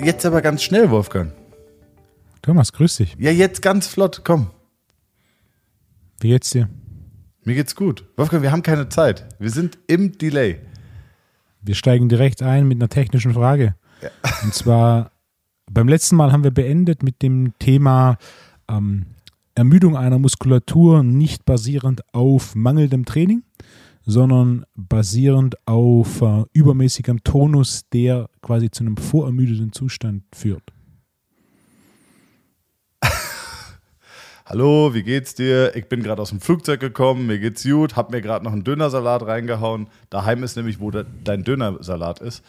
Jetzt aber ganz schnell, Wolfgang. Thomas, grüß dich. Ja, jetzt ganz flott, komm. Wie geht's dir? Mir geht's gut. Wolfgang, wir haben keine Zeit. Wir sind im Delay. Wir steigen direkt ein mit einer technischen Frage. Ja. Und zwar, beim letzten Mal haben wir beendet mit dem Thema ähm, Ermüdung einer Muskulatur nicht basierend auf mangelndem Training, sondern basierend auf äh, übermäßigem Tonus, der quasi zu einem vorermüdeten Zustand führt. Hallo, wie geht's dir? Ich bin gerade aus dem Flugzeug gekommen, mir geht's gut, hab mir gerade noch einen Dönersalat reingehauen. Daheim ist nämlich, wo de dein Dönersalat ist.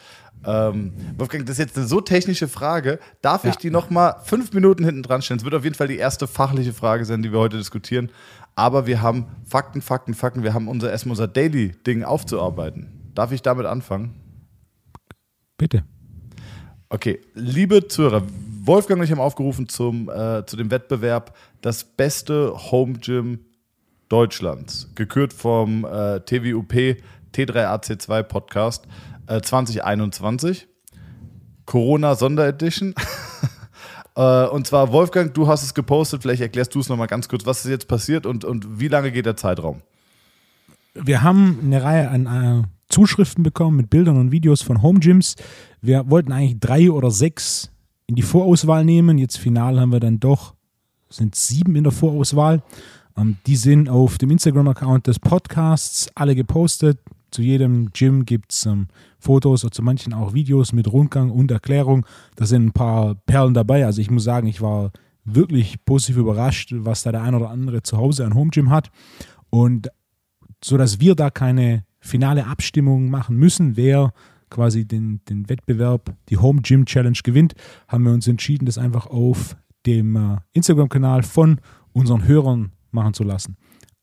Ähm, Wolfgang, das ist jetzt eine so technische Frage. Darf ja. ich die noch mal fünf Minuten hinten dran stellen? Es wird auf jeden Fall die erste fachliche Frage sein, die wir heute diskutieren. Aber wir haben Fakten, Fakten, Fakten. Wir haben unser erstmal unser Daily-Ding aufzuarbeiten. Darf ich damit anfangen? Bitte. Okay, liebe Zuhörer, Wolfgang und ich haben aufgerufen zum, äh, zu dem Wettbewerb Das beste Home Gym Deutschlands, gekürt vom äh, TWUP T3AC2 Podcast äh, 2021. Corona Sonderedition. äh, und zwar, Wolfgang, du hast es gepostet, vielleicht erklärst du es nochmal ganz kurz, was ist jetzt passiert und, und wie lange geht der Zeitraum? Wir haben eine Reihe an äh, Zuschriften bekommen mit Bildern und Videos von Home Gyms. Wir wollten eigentlich drei oder sechs in die Vorauswahl nehmen. Jetzt final haben wir dann doch, sind sieben in der Vorauswahl. Ähm, die sind auf dem Instagram-Account des Podcasts alle gepostet. Zu jedem Gym gibt es ähm, Fotos oder zu manchen auch Videos mit Rundgang und Erklärung. Da sind ein paar Perlen dabei. Also ich muss sagen, ich war wirklich positiv überrascht, was da der ein oder andere zu Hause an Home Gym hat. Und so dass wir da keine finale Abstimmung machen müssen, wer quasi den, den Wettbewerb, die Home Gym Challenge gewinnt, haben wir uns entschieden, das einfach auf dem äh, Instagram-Kanal von unseren Hörern machen zu lassen.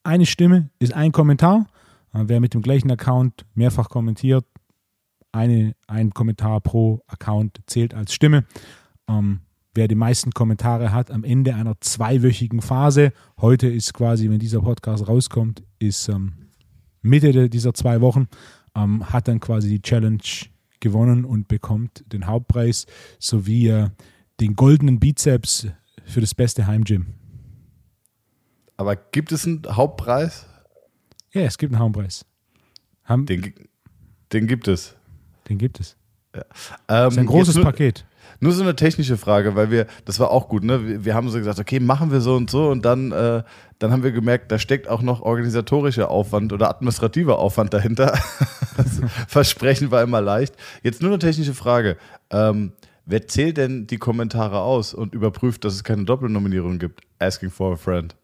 Eine Stimme ist ein Kommentar. Äh, wer mit dem gleichen Account mehrfach kommentiert, eine, ein Kommentar pro Account zählt als Stimme. Ähm, wer die meisten Kommentare hat am Ende einer zweiwöchigen Phase, heute ist quasi, wenn dieser Podcast rauskommt, ist ähm, Mitte dieser zwei Wochen, ähm, hat dann quasi die Challenge gewonnen und bekommt den Hauptpreis sowie äh, den goldenen Bizeps für das beste Heimgym. Aber gibt es einen Hauptpreis? Ja, es gibt einen Hauptpreis. Haben, den, den gibt es. Den gibt es. Ja. Ähm, das ist ein großes nur, Paket. Nur so eine technische Frage, weil wir, das war auch gut, ne? Wir, wir haben so gesagt, okay, machen wir so und so und dann, äh, dann haben wir gemerkt, da steckt auch noch organisatorischer Aufwand oder administrativer Aufwand dahinter. Versprechen war immer leicht. Jetzt nur eine technische Frage. Ähm, wer zählt denn die Kommentare aus und überprüft, dass es keine Doppelnominierung gibt? Asking for a friend.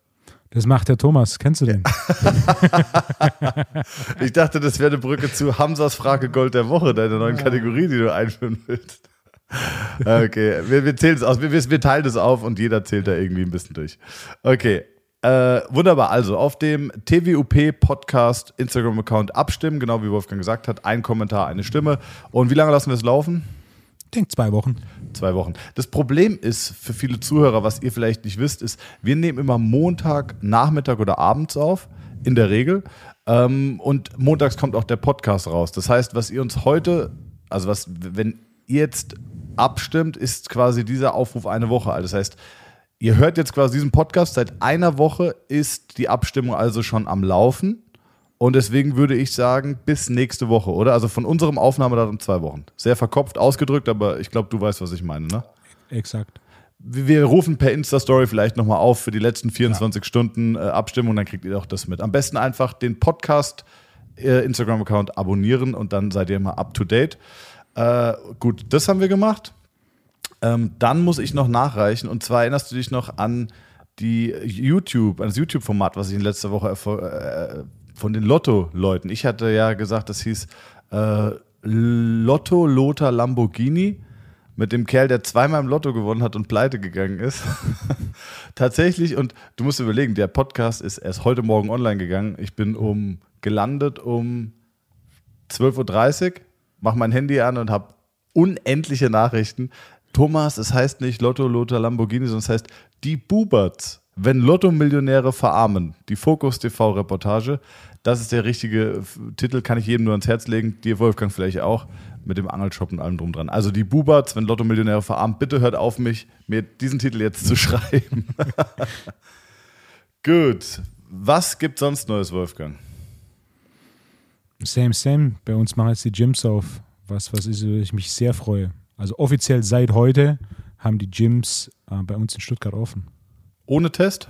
Das macht der Thomas. Kennst du den? ich dachte, das wäre eine Brücke zu Hamsas Frage Gold der Woche, deine neuen Kategorie, die du einführen willst. Okay, wir, wir zählen es aus. Wir, wir teilen es auf und jeder zählt da irgendwie ein bisschen durch. Okay, äh, wunderbar. Also auf dem TWUP Podcast Instagram-Account abstimmen, genau wie Wolfgang gesagt hat. Ein Kommentar, eine Stimme. Und wie lange lassen wir es laufen? Denke zwei Wochen. Zwei Wochen. Das Problem ist für viele Zuhörer, was ihr vielleicht nicht wisst, ist, wir nehmen immer Montag, Nachmittag oder abends auf, in der Regel. Ähm, und montags kommt auch der Podcast raus. Das heißt, was ihr uns heute, also was, wenn ihr jetzt abstimmt, ist quasi dieser Aufruf eine Woche. Das heißt, ihr hört jetzt quasi diesen Podcast, seit einer Woche ist die Abstimmung also schon am Laufen. Und deswegen würde ich sagen, bis nächste Woche, oder? Also von unserem Aufnahmedatum zwei Wochen. Sehr verkopft ausgedrückt, aber ich glaube, du weißt, was ich meine, ne? Exakt. Wir rufen per Insta-Story vielleicht nochmal auf für die letzten 24 ja. Stunden äh, Abstimmung, dann kriegt ihr auch das mit. Am besten einfach den Podcast, äh, Instagram-Account abonnieren und dann seid ihr mal up to date. Äh, gut, das haben wir gemacht. Ähm, dann muss ich noch nachreichen. Und zwar erinnerst du dich noch an die YouTube, an das YouTube-Format, was ich in letzter Woche äh, von den Lotto-Leuten. Ich hatte ja gesagt, das hieß äh, Lotto Lothar Lamborghini mit dem Kerl, der zweimal im Lotto gewonnen hat und pleite gegangen ist. Tatsächlich, und du musst überlegen, der Podcast ist erst heute Morgen online gegangen. Ich bin um gelandet um 12.30 Uhr mache mein Handy an und habe unendliche Nachrichten. Thomas, es heißt nicht Lotto, Lothar, Lamborghini, sondern es heißt die Buberts wenn Lotto-Millionäre verarmen, die Fokus TV-Reportage. Das ist der richtige Titel, kann ich jedem nur ans Herz legen. Dir, Wolfgang, vielleicht auch, mit dem Angelshop und allem drum dran. Also die Bubats, wenn Lotto-Millionäre verarmen, bitte hört auf mich, mir diesen Titel jetzt zu schreiben. Gut. Was gibt sonst Neues, Wolfgang? Same, same. Bei uns machen jetzt die Gyms auf, was, was ist, ich mich sehr freue. Also offiziell seit heute haben die Gyms äh, bei uns in Stuttgart offen. Ohne Test?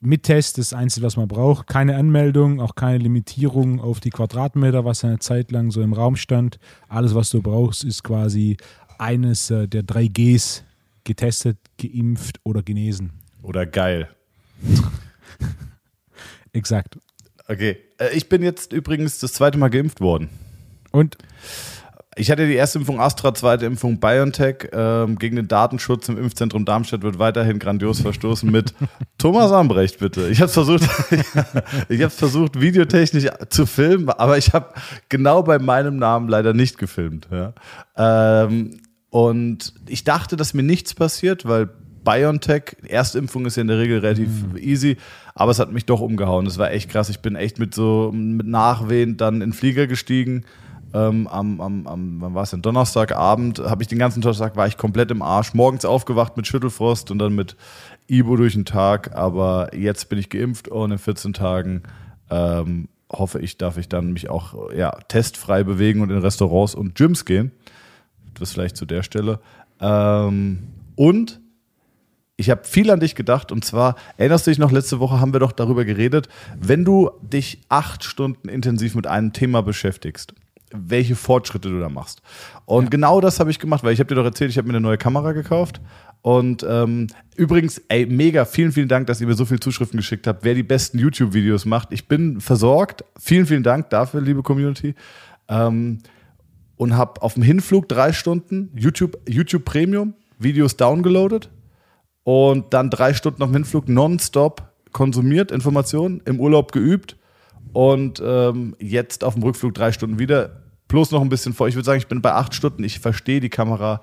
Mit Test das Einzige, was man braucht. Keine Anmeldung, auch keine Limitierung auf die Quadratmeter, was eine Zeit lang so im Raum stand. Alles, was du brauchst, ist quasi eines äh, der drei Gs getestet, geimpft oder genesen. Oder geil. Exakt. Okay. Äh, ich bin jetzt übrigens das zweite Mal geimpft worden. Und? Ich hatte die erste Impfung Astra, zweite Impfung BioNTech. Ähm, gegen den Datenschutz im Impfzentrum Darmstadt wird weiterhin grandios verstoßen mit Thomas Ambrecht, bitte. Ich habe versucht, ich habe versucht, videotechnisch zu filmen, aber ich habe genau bei meinem Namen leider nicht gefilmt. Ja. Ähm, und ich dachte, dass mir nichts passiert, weil BioNTech, Erstimpfung ist ja in der Regel relativ mhm. easy, aber es hat mich doch umgehauen. Das war echt krass. Ich bin echt mit so mit Nachwehen dann in den Flieger gestiegen. Ähm, am, am, am, wann war es denn? Donnerstagabend habe ich den ganzen Tag war ich komplett im Arsch. Morgens aufgewacht mit Schüttelfrost und dann mit Ibo durch den Tag. Aber jetzt bin ich geimpft und in 14 Tagen ähm, hoffe ich, darf ich dann mich auch ja, testfrei bewegen und in Restaurants und Gyms gehen. Das vielleicht zu der Stelle. Ähm, und ich habe viel an dich gedacht und zwar, erinnerst du dich noch, letzte Woche haben wir doch darüber geredet, wenn du dich acht Stunden intensiv mit einem Thema beschäftigst, welche Fortschritte du da machst. Und ja. genau das habe ich gemacht, weil ich habe dir doch erzählt, ich habe mir eine neue Kamera gekauft. Und ähm, übrigens, ey, mega, vielen, vielen Dank, dass ihr mir so viele Zuschriften geschickt habt, wer die besten YouTube-Videos macht. Ich bin versorgt. Vielen, vielen Dank dafür, liebe Community. Ähm, und habe auf dem Hinflug drei Stunden YouTube, YouTube Premium Videos downgeloadet und dann drei Stunden auf dem Hinflug nonstop konsumiert, Informationen, im Urlaub geübt und ähm, jetzt auf dem Rückflug drei Stunden wieder. Plus noch ein bisschen vor. Ich würde sagen, ich bin bei acht Stunden. Ich verstehe die Kamera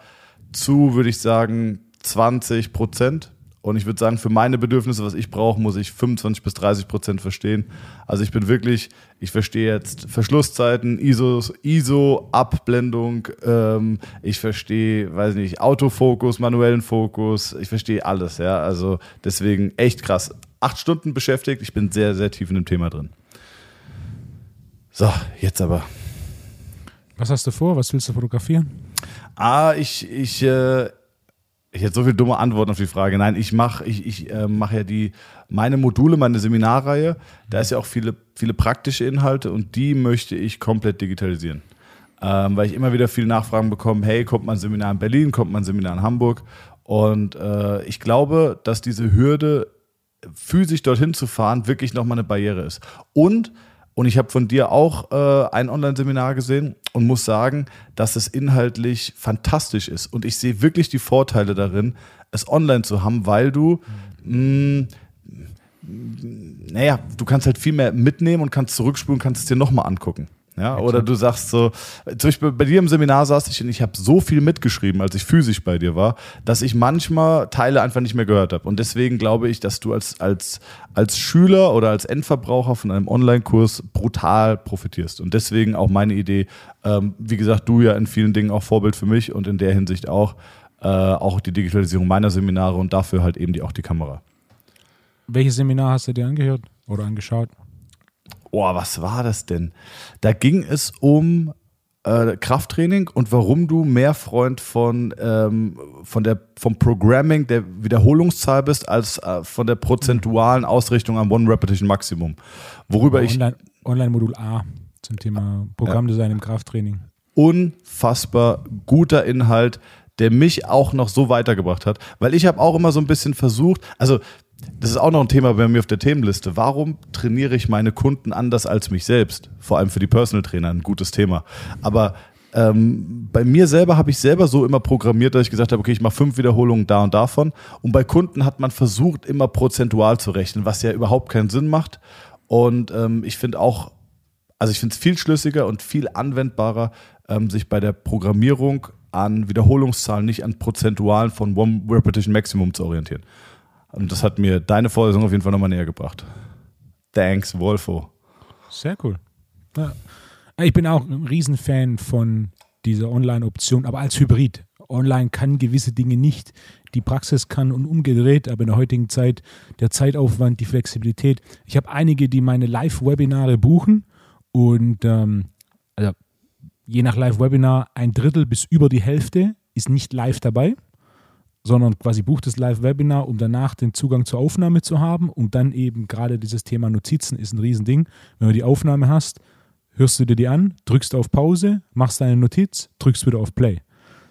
zu, würde ich sagen, 20 Prozent. Und ich würde sagen, für meine Bedürfnisse, was ich brauche, muss ich 25 bis 30 Prozent verstehen. Also ich bin wirklich, ich verstehe jetzt Verschlusszeiten, ISO, ISO Abblendung, ähm, ich verstehe, weiß nicht, Autofokus, manuellen Fokus, ich verstehe alles, ja. Also deswegen echt krass. Acht Stunden beschäftigt, ich bin sehr, sehr tief in dem Thema drin. So, jetzt aber. Was hast du vor? Was willst du fotografieren? Ah, ich, ich, äh, ich hätte so viele dumme Antworten auf die Frage. Nein, ich mache ich, ich, äh, mach ja die, meine Module, meine Seminarreihe, da ist ja auch viele, viele praktische Inhalte und die möchte ich komplett digitalisieren. Ähm, weil ich immer wieder viele Nachfragen bekomme, hey, kommt man ein Seminar in Berlin, kommt man ein Seminar in Hamburg? Und äh, ich glaube, dass diese Hürde, physisch dorthin zu fahren, wirklich nochmal eine Barriere ist. Und und ich habe von dir auch äh, ein Online-Seminar gesehen und muss sagen, dass es inhaltlich fantastisch ist. Und ich sehe wirklich die Vorteile darin, es online zu haben, weil du, mh, mm, naja, du kannst halt viel mehr mitnehmen und kannst zurückspulen, kannst es dir nochmal angucken. Ja, oder du sagst so, zum Beispiel bei dir im Seminar saß ich und ich habe so viel mitgeschrieben, als ich physisch bei dir war, dass ich manchmal Teile einfach nicht mehr gehört habe. Und deswegen glaube ich, dass du als, als, als Schüler oder als Endverbraucher von einem Online-Kurs brutal profitierst. Und deswegen auch meine Idee, ähm, wie gesagt, du ja in vielen Dingen auch Vorbild für mich und in der Hinsicht auch, äh, auch die Digitalisierung meiner Seminare und dafür halt eben die, auch die Kamera. Welches Seminar hast du dir angehört oder angeschaut? Oh, was war das denn? Da ging es um äh, Krafttraining und warum du mehr Freund von, ähm, von der, vom Programming der Wiederholungszahl bist, als äh, von der prozentualen Ausrichtung am One Repetition Maximum. Worüber ich. Online-Modul A zum Thema Programmdesign ja. im Krafttraining. Unfassbar guter Inhalt, der mich auch noch so weitergebracht hat, weil ich habe auch immer so ein bisschen versucht, also das ist auch noch ein Thema bei mir auf der Themenliste. Warum trainiere ich meine Kunden anders als mich selbst? Vor allem für die Personal Trainer ein gutes Thema. Aber ähm, bei mir selber habe ich selber so immer programmiert, dass ich gesagt habe, okay, ich mache fünf Wiederholungen da und davon. Und bei Kunden hat man versucht, immer prozentual zu rechnen, was ja überhaupt keinen Sinn macht. Und ähm, ich finde auch, also ich finde es viel schlüssiger und viel anwendbarer, ähm, sich bei der Programmierung an Wiederholungszahlen, nicht an Prozentualen von One Repetition Maximum zu orientieren. Und das hat mir deine Vorlesung auf jeden Fall nochmal näher gebracht. Thanks, Wolfo. Sehr cool. Ja. Ich bin auch ein Riesenfan von dieser Online-Option, aber als Hybrid. Online kann gewisse Dinge nicht, die Praxis kann und umgedreht, aber in der heutigen Zeit der Zeitaufwand, die Flexibilität. Ich habe einige, die meine Live-Webinare buchen und ähm, also je nach Live-Webinar ein Drittel bis über die Hälfte ist nicht live dabei, sondern quasi bucht das Live-Webinar, um danach den Zugang zur Aufnahme zu haben und dann eben gerade dieses Thema Notizen ist ein Riesending. Wenn du die Aufnahme hast, hörst du dir die an, drückst auf Pause, machst deine Notiz, drückst wieder auf Play.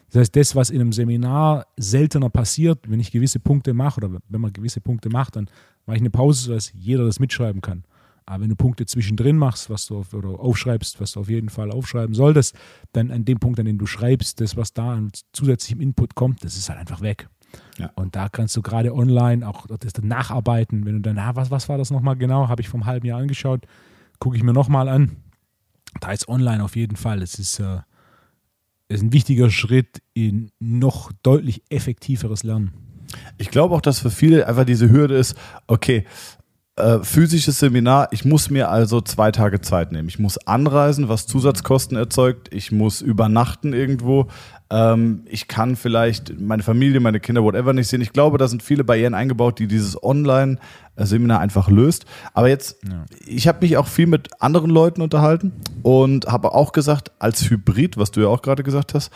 Das heißt, das, was in einem Seminar seltener passiert, wenn ich gewisse Punkte mache oder wenn man gewisse Punkte macht, dann mache ich eine Pause, sodass jeder das mitschreiben kann. Aber wenn du Punkte zwischendrin machst, was du auf, oder aufschreibst, was du auf jeden Fall aufschreiben solltest, dann an dem Punkt, an dem du schreibst, das, was da an zusätzlichem Input kommt, das ist halt einfach weg. Ja. Und da kannst du gerade online auch das nacharbeiten. Wenn du dann, ah, was, was war das nochmal genau? Habe ich vom halben Jahr angeschaut, gucke ich mir nochmal an. Da ist online auf jeden Fall. Es ist, äh, ist ein wichtiger Schritt in noch deutlich effektiveres Lernen. Ich glaube auch, dass für viele einfach diese Hürde ist, okay, äh, physisches Seminar, ich muss mir also zwei Tage Zeit nehmen. Ich muss anreisen, was Zusatzkosten erzeugt. Ich muss übernachten irgendwo. Ähm, ich kann vielleicht meine Familie, meine Kinder, whatever nicht sehen. Ich glaube, da sind viele Barrieren eingebaut, die dieses Online-Seminar einfach löst. Aber jetzt, ja. ich habe mich auch viel mit anderen Leuten unterhalten und habe auch gesagt, als Hybrid, was du ja auch gerade gesagt hast,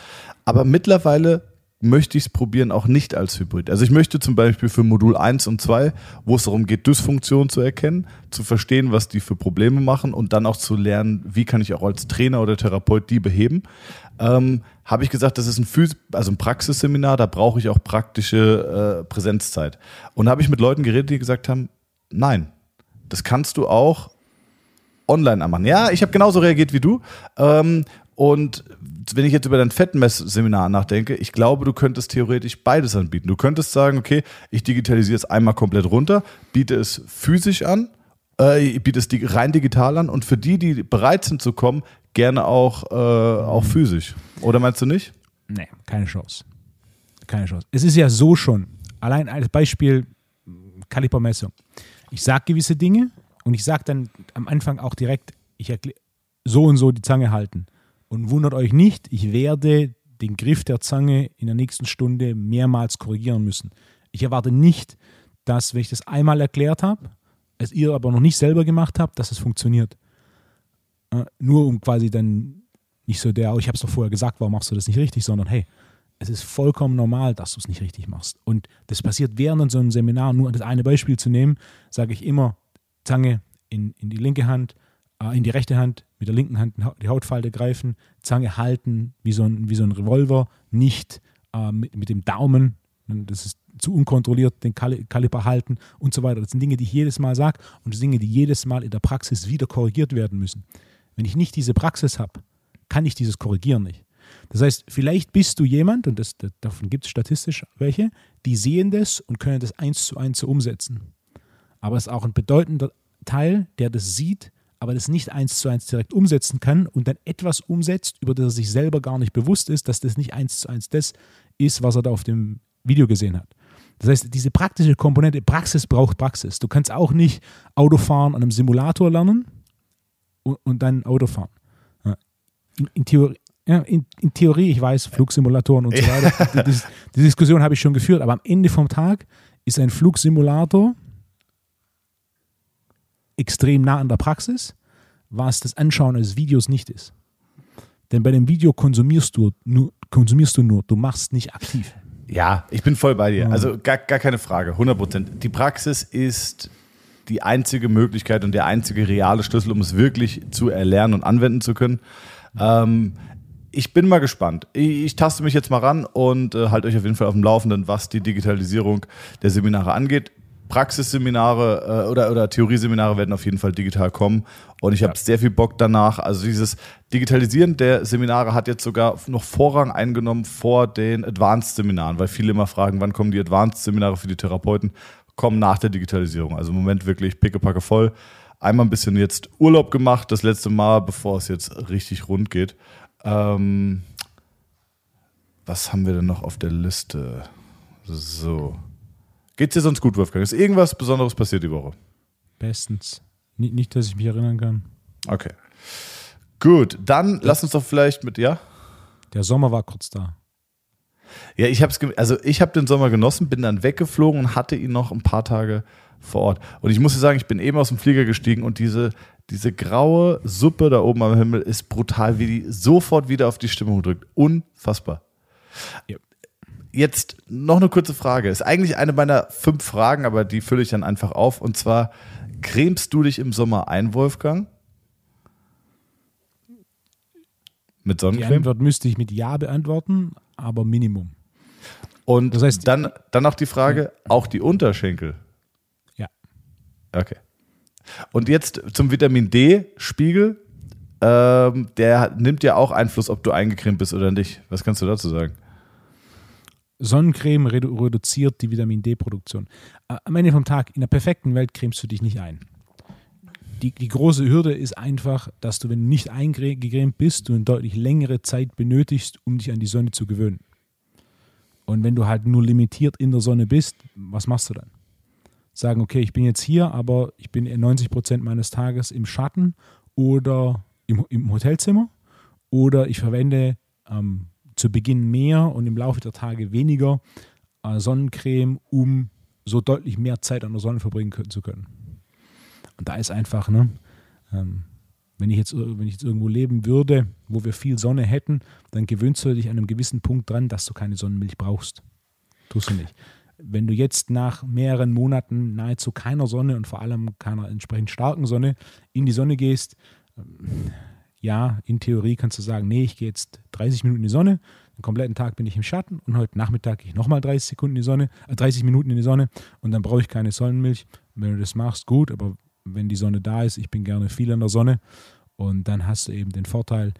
aber mittlerweile möchte ich es probieren, auch nicht als Hybrid. Also ich möchte zum Beispiel für Modul 1 und 2, wo es darum geht, Dysfunktionen zu erkennen, zu verstehen, was die für Probleme machen und dann auch zu lernen, wie kann ich auch als Trainer oder Therapeut die beheben, ähm, habe ich gesagt, das ist ein, Phys also ein Praxisseminar, da brauche ich auch praktische äh, Präsenzzeit. Und habe ich mit Leuten geredet, die gesagt haben, nein, das kannst du auch online machen. Ja, ich habe genauso reagiert wie du. Ähm, und wenn ich jetzt über dein Fettmess-Seminar nachdenke, ich glaube, du könntest theoretisch beides anbieten. Du könntest sagen, okay, ich digitalisiere es einmal komplett runter, biete es physisch an, äh, biete es rein digital an und für die, die bereit sind zu kommen, gerne auch, äh, auch physisch. Oder meinst du nicht? Nee, keine Chance. Keine Chance. Es ist ja so schon, allein als Beispiel Kalibermessung. Ich sage gewisse Dinge und ich sage dann am Anfang auch direkt, ich erkläre so und so die Zange halten. Und wundert euch nicht, ich werde den Griff der Zange in der nächsten Stunde mehrmals korrigieren müssen. Ich erwarte nicht, dass, wenn ich das einmal erklärt habe, es ihr aber noch nicht selber gemacht habt, dass es funktioniert. Äh, nur um quasi dann nicht so der, oh, ich habe es doch vorher gesagt, warum machst du das nicht richtig, sondern hey, es ist vollkommen normal, dass du es nicht richtig machst. Und das passiert während so einem Seminar. Nur das eine Beispiel zu nehmen, sage ich immer, Zange in, in die linke Hand, in die rechte Hand, mit der linken Hand die Hautfalte greifen, Zange halten, wie so ein, wie so ein Revolver, nicht äh, mit, mit dem Daumen, das ist zu unkontrolliert, den Kal Kaliber halten und so weiter. Das sind Dinge, die ich jedes Mal sage und Dinge, die jedes Mal in der Praxis wieder korrigiert werden müssen. Wenn ich nicht diese Praxis habe, kann ich dieses Korrigieren nicht. Das heißt, vielleicht bist du jemand, und das, davon gibt es statistisch welche, die sehen das und können das eins zu eins so umsetzen. Aber es ist auch ein bedeutender Teil, der das sieht, aber das nicht eins zu eins direkt umsetzen kann und dann etwas umsetzt, über das er sich selber gar nicht bewusst ist, dass das nicht eins zu eins das ist, was er da auf dem Video gesehen hat. Das heißt, diese praktische Komponente, Praxis braucht Praxis. Du kannst auch nicht Autofahren an einem Simulator lernen und, und dann Autofahren. Ja. In, in, Theorie, ja, in, in, Theorie, ich weiß, Flugsimulatoren und so weiter, die, die, die Diskussion habe ich schon geführt, aber am Ende vom Tag ist ein Flugsimulator extrem nah an der Praxis, was das Anschauen eines Videos nicht ist. Denn bei dem Video konsumierst du nur, konsumierst du nur, du machst nicht aktiv. Ja, ich bin voll bei dir. Also gar, gar keine Frage, 100 Prozent. Die Praxis ist die einzige Möglichkeit und der einzige reale Schlüssel, um es wirklich zu erlernen und anwenden zu können. Ähm, ich bin mal gespannt. Ich, ich, taste mich jetzt mal ran und äh, halte euch auf jeden Fall auf dem Laufenden, was die Digitalisierung der Seminare angeht. Praxisseminare äh, oder, oder Theorieseminare werden auf jeden Fall digital kommen. Und ich habe ja. sehr viel Bock danach. Also dieses Digitalisieren der Seminare hat jetzt sogar noch Vorrang eingenommen vor den Advanced-Seminaren, weil viele immer fragen, wann kommen die Advanced-Seminare für die Therapeuten? Kommen nach der Digitalisierung. Also im Moment wirklich pickepacke voll. Einmal ein bisschen jetzt Urlaub gemacht, das letzte Mal, bevor es jetzt richtig rund geht. Ähm, was haben wir denn noch auf der Liste? So. Geht's dir sonst gut, Wolfgang? Ist irgendwas Besonderes passiert die Woche? Bestens. Nicht, nicht, dass ich mich erinnern kann. Okay. Gut, dann lass uns doch vielleicht mit, ja? Der Sommer war kurz da. Ja, ich habe also ich habe den Sommer genossen, bin dann weggeflogen und hatte ihn noch ein paar Tage vor Ort. Und ich muss dir sagen, ich bin eben aus dem Flieger gestiegen und diese, diese graue Suppe da oben am Himmel ist brutal, wie die sofort wieder auf die Stimmung drückt. Unfassbar. Ja. Jetzt noch eine kurze Frage. Ist eigentlich eine meiner fünf Fragen, aber die fülle ich dann einfach auf. Und zwar, cremst du dich im Sommer ein, Wolfgang? Mit Die Sonnencreme? Antwort müsste ich mit Ja beantworten, aber Minimum. Und Das heißt- dann, dann noch die Frage, auch die Unterschenkel? Ja. Okay. Und jetzt zum Vitamin D-Spiegel. Ähm, der nimmt ja auch Einfluss, ob du eingecremt bist oder nicht. Was kannst du dazu sagen? Sonnencreme redu reduziert die Vitamin D-Produktion. Am Ende vom Tag, in der perfekten Welt cremst du dich nicht ein. Die, die große Hürde ist einfach, dass du, wenn du nicht eingecremt bist, du eine deutlich längere Zeit benötigst, um dich an die Sonne zu gewöhnen. Und wenn du halt nur limitiert in der Sonne bist, was machst du dann? Sagen, okay, ich bin jetzt hier, aber ich bin 90 Prozent meines Tages im Schatten oder im, im Hotelzimmer oder ich verwende ähm, zu Beginn mehr und im Laufe der Tage weniger äh, Sonnencreme, um so deutlich mehr Zeit an der Sonne verbringen können, zu können. Und da ist einfach, ne, ähm, wenn, ich jetzt, wenn ich jetzt irgendwo leben würde, wo wir viel Sonne hätten, dann gewöhnst du dich an einem gewissen Punkt dran, dass du keine Sonnenmilch brauchst. Tust du nicht. Wenn du jetzt nach mehreren Monaten nahezu keiner Sonne und vor allem keiner entsprechend starken Sonne in die Sonne gehst, ja, in Theorie kannst du sagen, nee, ich gehe jetzt 30 Minuten in die Sonne, den kompletten Tag bin ich im Schatten und heute Nachmittag gehe ich nochmal 30 Sekunden in die Sonne, äh, 30 Minuten in die Sonne und dann brauche ich keine Sonnenmilch. Wenn du das machst, gut, aber wenn die Sonne da ist, ich bin gerne viel in der Sonne und dann hast du eben den Vorteil,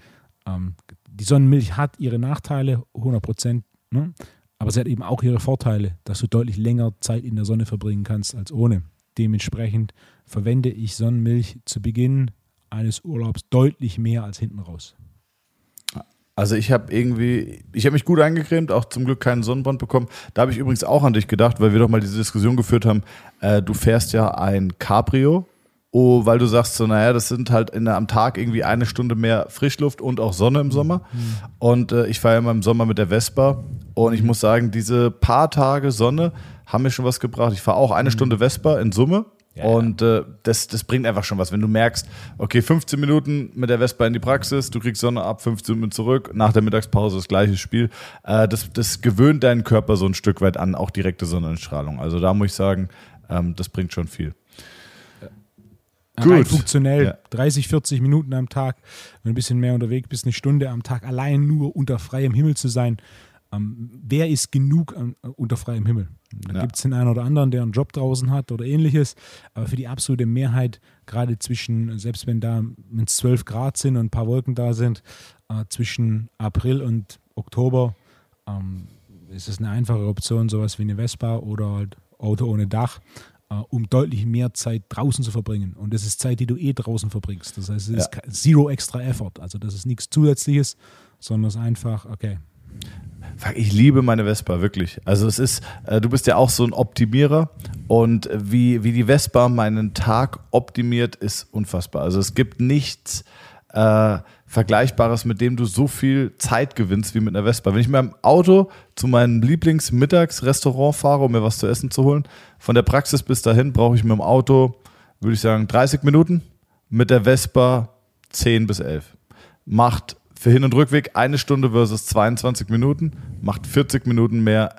ähm, die Sonnenmilch hat ihre Nachteile, 100 Prozent, ne? aber sie hat eben auch ihre Vorteile, dass du deutlich länger Zeit in der Sonne verbringen kannst als ohne. Dementsprechend verwende ich Sonnenmilch zu Beginn eines Urlaubs deutlich mehr als hinten raus. Also ich habe irgendwie, ich habe mich gut eingecremt, auch zum Glück keinen Sonnenbrand bekommen. Da habe ich übrigens auch an dich gedacht, weil wir doch mal diese Diskussion geführt haben. Äh, du fährst ja ein Cabrio, oh, weil du sagst so, naja, das sind halt in, am Tag irgendwie eine Stunde mehr Frischluft und auch Sonne im Sommer. Und äh, ich fahre ja immer im Sommer mit der Vespa und ich muss sagen, diese paar Tage Sonne haben mir schon was gebracht. Ich fahre auch eine Stunde Vespa in Summe. Ja, und äh, das, das bringt einfach schon was. Wenn du merkst, okay, 15 Minuten mit der Vespa in die Praxis, du kriegst Sonne ab, 15 Minuten zurück, nach der Mittagspause das gleiche Spiel. Äh, das, das gewöhnt deinen Körper so ein Stück weit an, auch direkte Sonnenstrahlung. Also da muss ich sagen, ähm, das bringt schon viel. Rein Gut. funktionell, Ja. 30, 40 Minuten am Tag, wenn du ein bisschen mehr unterwegs bist, eine Stunde am Tag allein nur unter freiem Himmel zu sein. Ähm, wer ist genug an, unter freiem Himmel? Da Ja. gibt es den einen oder anderen, der einen Job draußen hat oder ähnliches. Aber für die absolute Mehrheit, gerade zwischen, selbst wenn da wenn es 12 Grad sind und ein paar Wolken da sind, äh, zwischen April und Oktober ähm, ist es eine einfache Option, sowas wie eine Vespa oder halt Auto ohne Dach, äh, um deutlich mehr Zeit draußen zu verbringen. Und das ist Zeit, die du eh draußen verbringst. Das heißt, es ist Ja. ke- zero extra effort. Also das ist nichts Zusätzliches, sondern es ist einfach, okay, Fuck, Ich liebe meine Vespa, wirklich. Also es ist, äh, du bist ja auch so ein Optimierer und wie, wie die Vespa meinen Tag optimiert, ist unfassbar. Also es gibt nichts äh, Vergleichbares, mit dem du so viel Zeit gewinnst wie mit einer Vespa. Wenn ich mit meinem Auto zu meinem Lieblingsmittagsrestaurant fahre, um mir was zu essen zu holen, von der Praxis bis dahin brauche ich mit dem Auto, würde ich sagen, 30 Minuten, mit der Vespa 10 bis 11. Macht für Hin- und Rückweg eine Stunde versus 22 Minuten, macht 40 Minuten mehr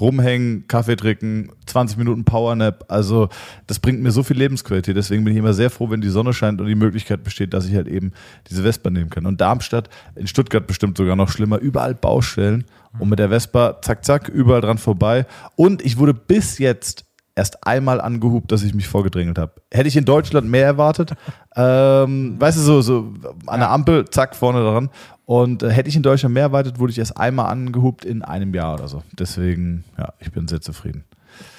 rumhängen, Kaffee trinken, 20 Minuten Powernap. Also das bringt mir so viel Lebensqualität. Deswegen bin ich immer sehr froh, wenn die Sonne scheint und die Möglichkeit besteht, dass ich halt eben diese Vespa nehmen kann. Und Darmstadt, in Stuttgart bestimmt sogar noch schlimmer, überall Baustellen und mit der Vespa zack, zack, überall dran vorbei. Und ich wurde bis jetzt erst einmal angehupt, dass ich mich vorgedrängelt habe. Hätte ich in Deutschland mehr erwartet. ähm, weißt du, so, so an der Ampel, zack, vorne dran. Und äh, hätte ich in Deutschland mehr erwartet, wurde ich erst einmal angehupt in einem Jahr oder so. Deswegen, ja, ich bin sehr zufrieden.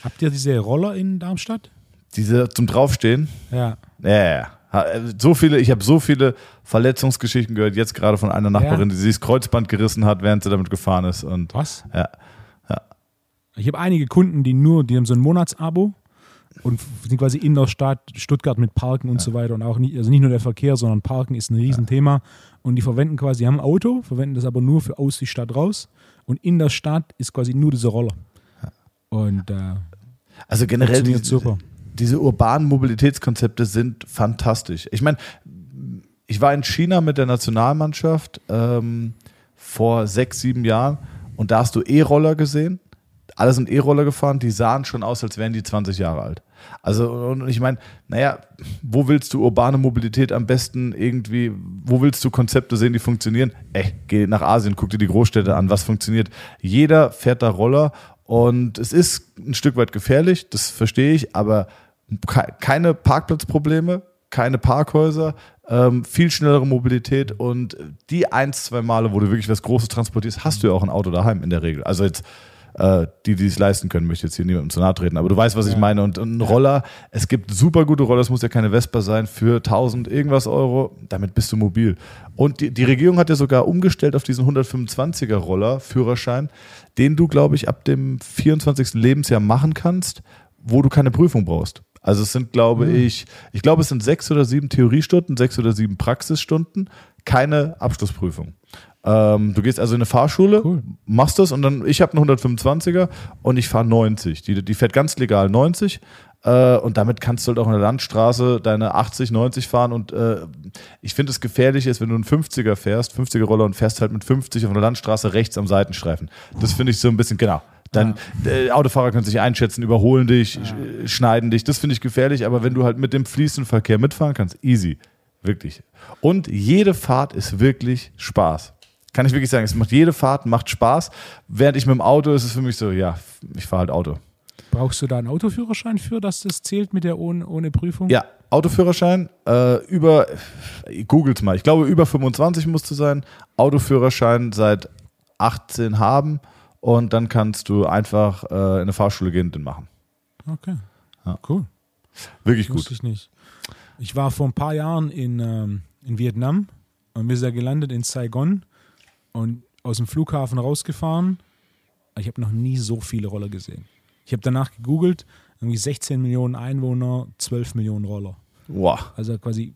Habt ihr diese Roller in Darmstadt? Diese zum Draufstehen, Ja. ja, ja, ja. Äh, So viele, ich habe so viele Verletzungsgeschichten gehört, jetzt gerade von einer Nachbarin, die sich das Kreuzband gerissen hat, während sie damit gefahren ist. Und Was? ja, Ich habe einige Kunden, die nur, die haben so ein Monatsabo und sind quasi in der Stadt Stuttgart mit Parken und so weiter und auch nicht, also nicht nur der Verkehr, sondern Parken ist ein Riesenthema und die verwenden quasi, haben ein Auto, verwenden das aber nur für aus die Stadt raus und in der Stadt ist quasi nur dieser Roller. Und äh, Also generell diese, super. diese urbanen Mobilitätskonzepte sind fantastisch. Ich meine, ich war in China mit der Nationalmannschaft ähm, vor sechs, sieben Jahren und da hast du E-Roller gesehen. Alle sind E-Roller gefahren, die sahen schon aus, als wären die 20 Jahre alt. Also, und ich meine, naja, wo willst du urbane Mobilität am besten irgendwie, wo willst du Konzepte sehen, die funktionieren? Ey, geh nach Asien, guck dir die Großstädte an, was funktioniert. Jeder fährt da Roller und es ist ein Stück weit gefährlich, das verstehe ich, aber ke- keine Parkplatzprobleme, keine Parkhäuser, ähm, viel schnellere Mobilität und die ein, zwei Male, wo du wirklich was Großes transportierst, hast du ja auch ein Auto daheim in der Regel. Also jetzt äh, die, die es leisten können, möchte jetzt hier niemandem zu nahe treten, aber du weißt, was ich meine. Und, und ein Roller, es gibt super gute Roller, es muss ja keine Vespa sein, für 1000 irgendwas Euro, damit bist du mobil. Und die, die Regierung hat ja sogar umgestellt auf diesen 125er Roller, Führerschein, den du, glaube ich, ab dem 24. Lebensjahr machen kannst, wo du keine Prüfung brauchst. Also es sind, glaube ich, ich glaube, es sind sechs oder sieben Theoriestunden, sechs oder sieben Praxisstunden, keine Abschlussprüfung. Ähm, du gehst also in eine Fahrschule, Cool. machst das und dann, ich habe einen 125er und ich fahre 90. Die, die fährt ganz legal 90 äh, und damit kannst du halt auch in der Landstraße deine 80, 90 fahren und äh, ich finde es gefährlich ist, wenn du einen 50er fährst, 50er Roller und fährst halt mit 50 auf einer Landstraße rechts am Seitenstreifen. Das finde ich so ein bisschen, genau. Dann äh, Autofahrer können sich einschätzen, überholen dich, sch- schneiden dich. Das finde ich gefährlich, aber wenn du halt mit dem fließenden Verkehr mitfahren kannst, easy. Wirklich. Und jede Fahrt ist wirklich Spaß. Kann ich wirklich sagen, es macht jede Fahrt, macht Spaß. Während ich mit dem Auto ist es für mich so, ja, ich fahre halt Auto. brauchst du da einen Autoführerschein für, dass das zählt mit der ohne, ohne Prüfung? Ja, Autoführerschein, äh, über, googelt mal, ich glaube über 25 musst du sein, Autoführerschein seit 18 haben und dann kannst du einfach äh, in eine Fahrschule gehen und den machen. Okay. Ja. Cool. Wirklich Wusste gut. ich nicht. Ich war vor ein paar Jahren in, ähm, in Vietnam und wir sind da gelandet in Saigon und aus dem Flughafen rausgefahren. Ich habe noch nie so viele Roller gesehen. Ich habe danach gegoogelt, irgendwie 16 Millionen Einwohner, 12 Millionen Roller. Wow. Also quasi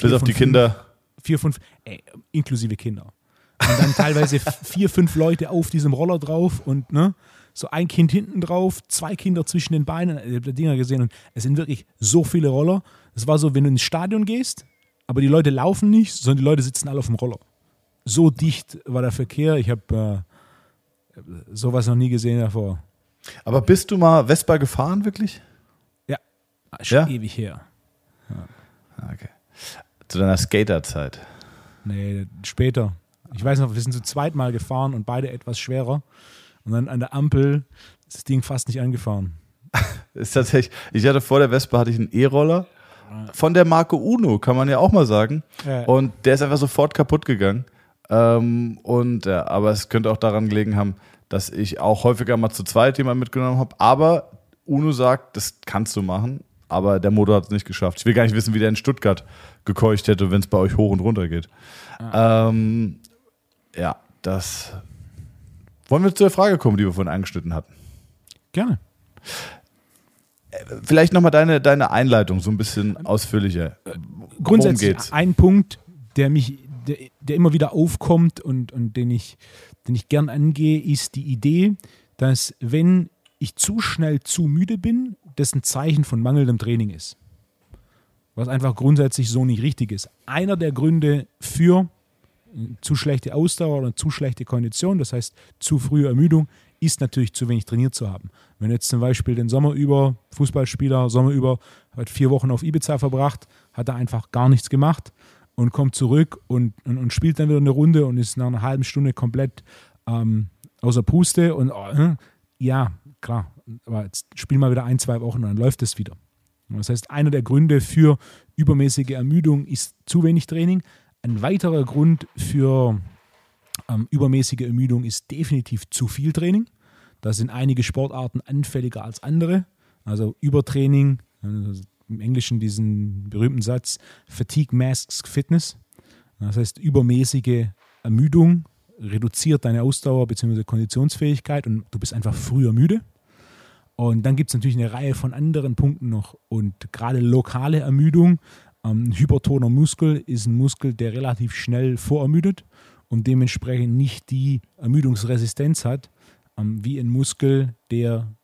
Bis auf die fünf- Kinder. vier, fünf, äh, inklusive Kinder. Und dann teilweise vier, fünf Leute auf diesem Roller drauf und ne, so ein Kind hinten drauf, zwei Kinder zwischen den Beinen. Ich habe Dinger gesehen und es sind wirklich so viele Roller. Es war so, wenn du ins Stadion gehst, aber die Leute laufen nicht, sondern die Leute sitzen alle auf dem Roller. So dicht war der Verkehr. Ich habe äh, sowas noch nie gesehen davor. Aber bist du mal Vespa gefahren, wirklich? Ja, schon Ja? ewig her. Ah, Okay. Zu deiner Skaterzeit. Nee, später. Ich weiß noch, wir sind zu zweit mal gefahren und beide etwas schwerer. Und dann an der Ampel ist das Ding fast nicht angefahren. Ist tatsächlich, ich hatte vor der Vespa hatte ich einen E-Roller von der Marke Uno, kann man ja auch mal sagen. Ja. Und der ist einfach sofort kaputt gegangen. Ähm, und ja, aber es könnte auch daran gelegen haben, dass ich auch häufiger mal zu zweit jemanden mitgenommen habe. Aber Uno sagt, das kannst du machen, aber der Motor hat es nicht geschafft. Ich will gar nicht wissen, wie der in Stuttgart gekeucht hätte, wenn es bei euch hoch und runter geht. Ähm, ja, das. Wollen wir zu der Frage kommen, die wir vorhin angeschnitten hatten? Gerne. Vielleicht nochmal deine, deine Einleitung so ein bisschen ausführlicher. Grundsätzlich ein Punkt, der mich, der, der immer wieder aufkommt und, und den, ich, den ich gern angehe, ist die Idee, dass wenn ich zu schnell zu müde bin, das ein Zeichen von mangelndem Training ist. Was einfach grundsätzlich so nicht richtig ist. Einer der Gründe für zu schlechte Ausdauer oder zu schlechte Kondition, das heißt zu frühe Ermüdung, ist natürlich zu wenig trainiert zu haben. Wenn jetzt zum Beispiel den Sommer über, Fußballspieler, Sommer über, hat vier Wochen auf Ibiza verbracht, hat er einfach gar nichts gemacht und kommt zurück und, und, und spielt dann wieder eine Runde und ist nach einer halben Stunde komplett ähm, außer Puste und äh, ja, klar, aber jetzt spiel mal wieder ein, zwei Wochen und dann läuft es wieder. Das heißt, einer der Gründe für übermäßige Ermüdung ist zu wenig Training. Ein weiterer Grund für ähm, übermäßige Ermüdung ist definitiv zu viel Training. Da sind einige Sportarten anfälliger als andere. Also Übertraining, also im Englischen diesen berühmten Satz, Fatigue masks Fitness. Das heißt, übermäßige Ermüdung reduziert deine Ausdauer bzw. Konditionsfähigkeit und du bist einfach früher müde. Und dann gibt es natürlich eine Reihe von anderen Punkten noch. Und gerade lokale Ermüdung, ähm, ein hypertoner Muskel ist ein Muskel, der relativ schnell vorermüdet und dementsprechend nicht die Ermüdungsresistenz hat, ähm, wie ein Muskel, der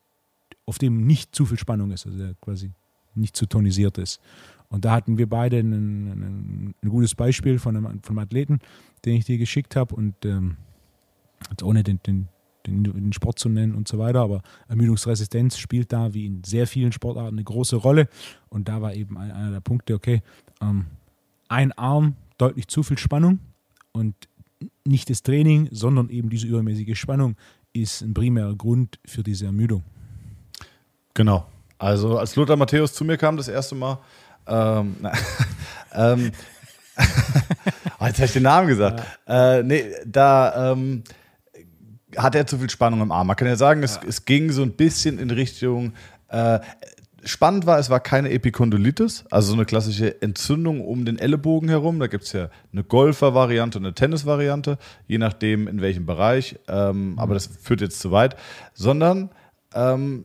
auf dem nicht zu viel Spannung ist, also der quasi nicht zu tonisiert ist. Und da hatten wir beide ein, ein, ein gutes Beispiel von einem, von einem Athleten, den ich dir geschickt habe und ähm, ohne den, den, den, den, Sport zu nennen und so weiter, aber Ermüdungsresistenz spielt da wie in sehr vielen Sportarten eine große Rolle und da war eben einer der Punkte, okay, ähm, ein Arm deutlich zu viel Spannung und nicht das Training, sondern eben diese übermäßige Spannung ist ein primärer Grund für diese Ermüdung. Genau. Also als Lothar Matthäus zu mir kam das erste Mal, ähm, ähm, oh, jetzt habe ich den Namen gesagt. Ja. Äh, nee, da ähm, hat er zu viel Spannung im Arm. Man kann ja sagen, es, ja. es ging so ein bisschen in Richtung. Äh, spannend war, es war keine Epikondylitis, also so eine klassische Entzündung um den Ellenbogen herum. Da gibt es ja eine Golfer-Variante und eine Tennis-Variante, je nachdem in welchem Bereich. Ähm, mhm. Aber das führt jetzt zu weit. Sondern ähm,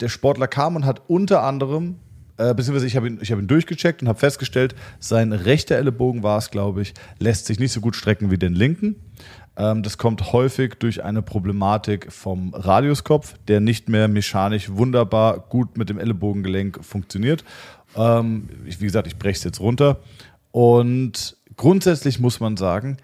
der Sportler kam und hat unter anderem äh, beziehungsweise ich habe ihn, hab ihn durchgecheckt und habe festgestellt, sein rechter Ellenbogen war es, glaube ich, lässt sich nicht so gut strecken wie den linken. Ähm, das kommt häufig durch eine Problematik vom Radiuskopf, der nicht mehr mechanisch wunderbar gut mit dem Ellenbogengelenk funktioniert. Ähm, ich, wie gesagt, ich breche es jetzt runter. Und grundsätzlich muss man sagen,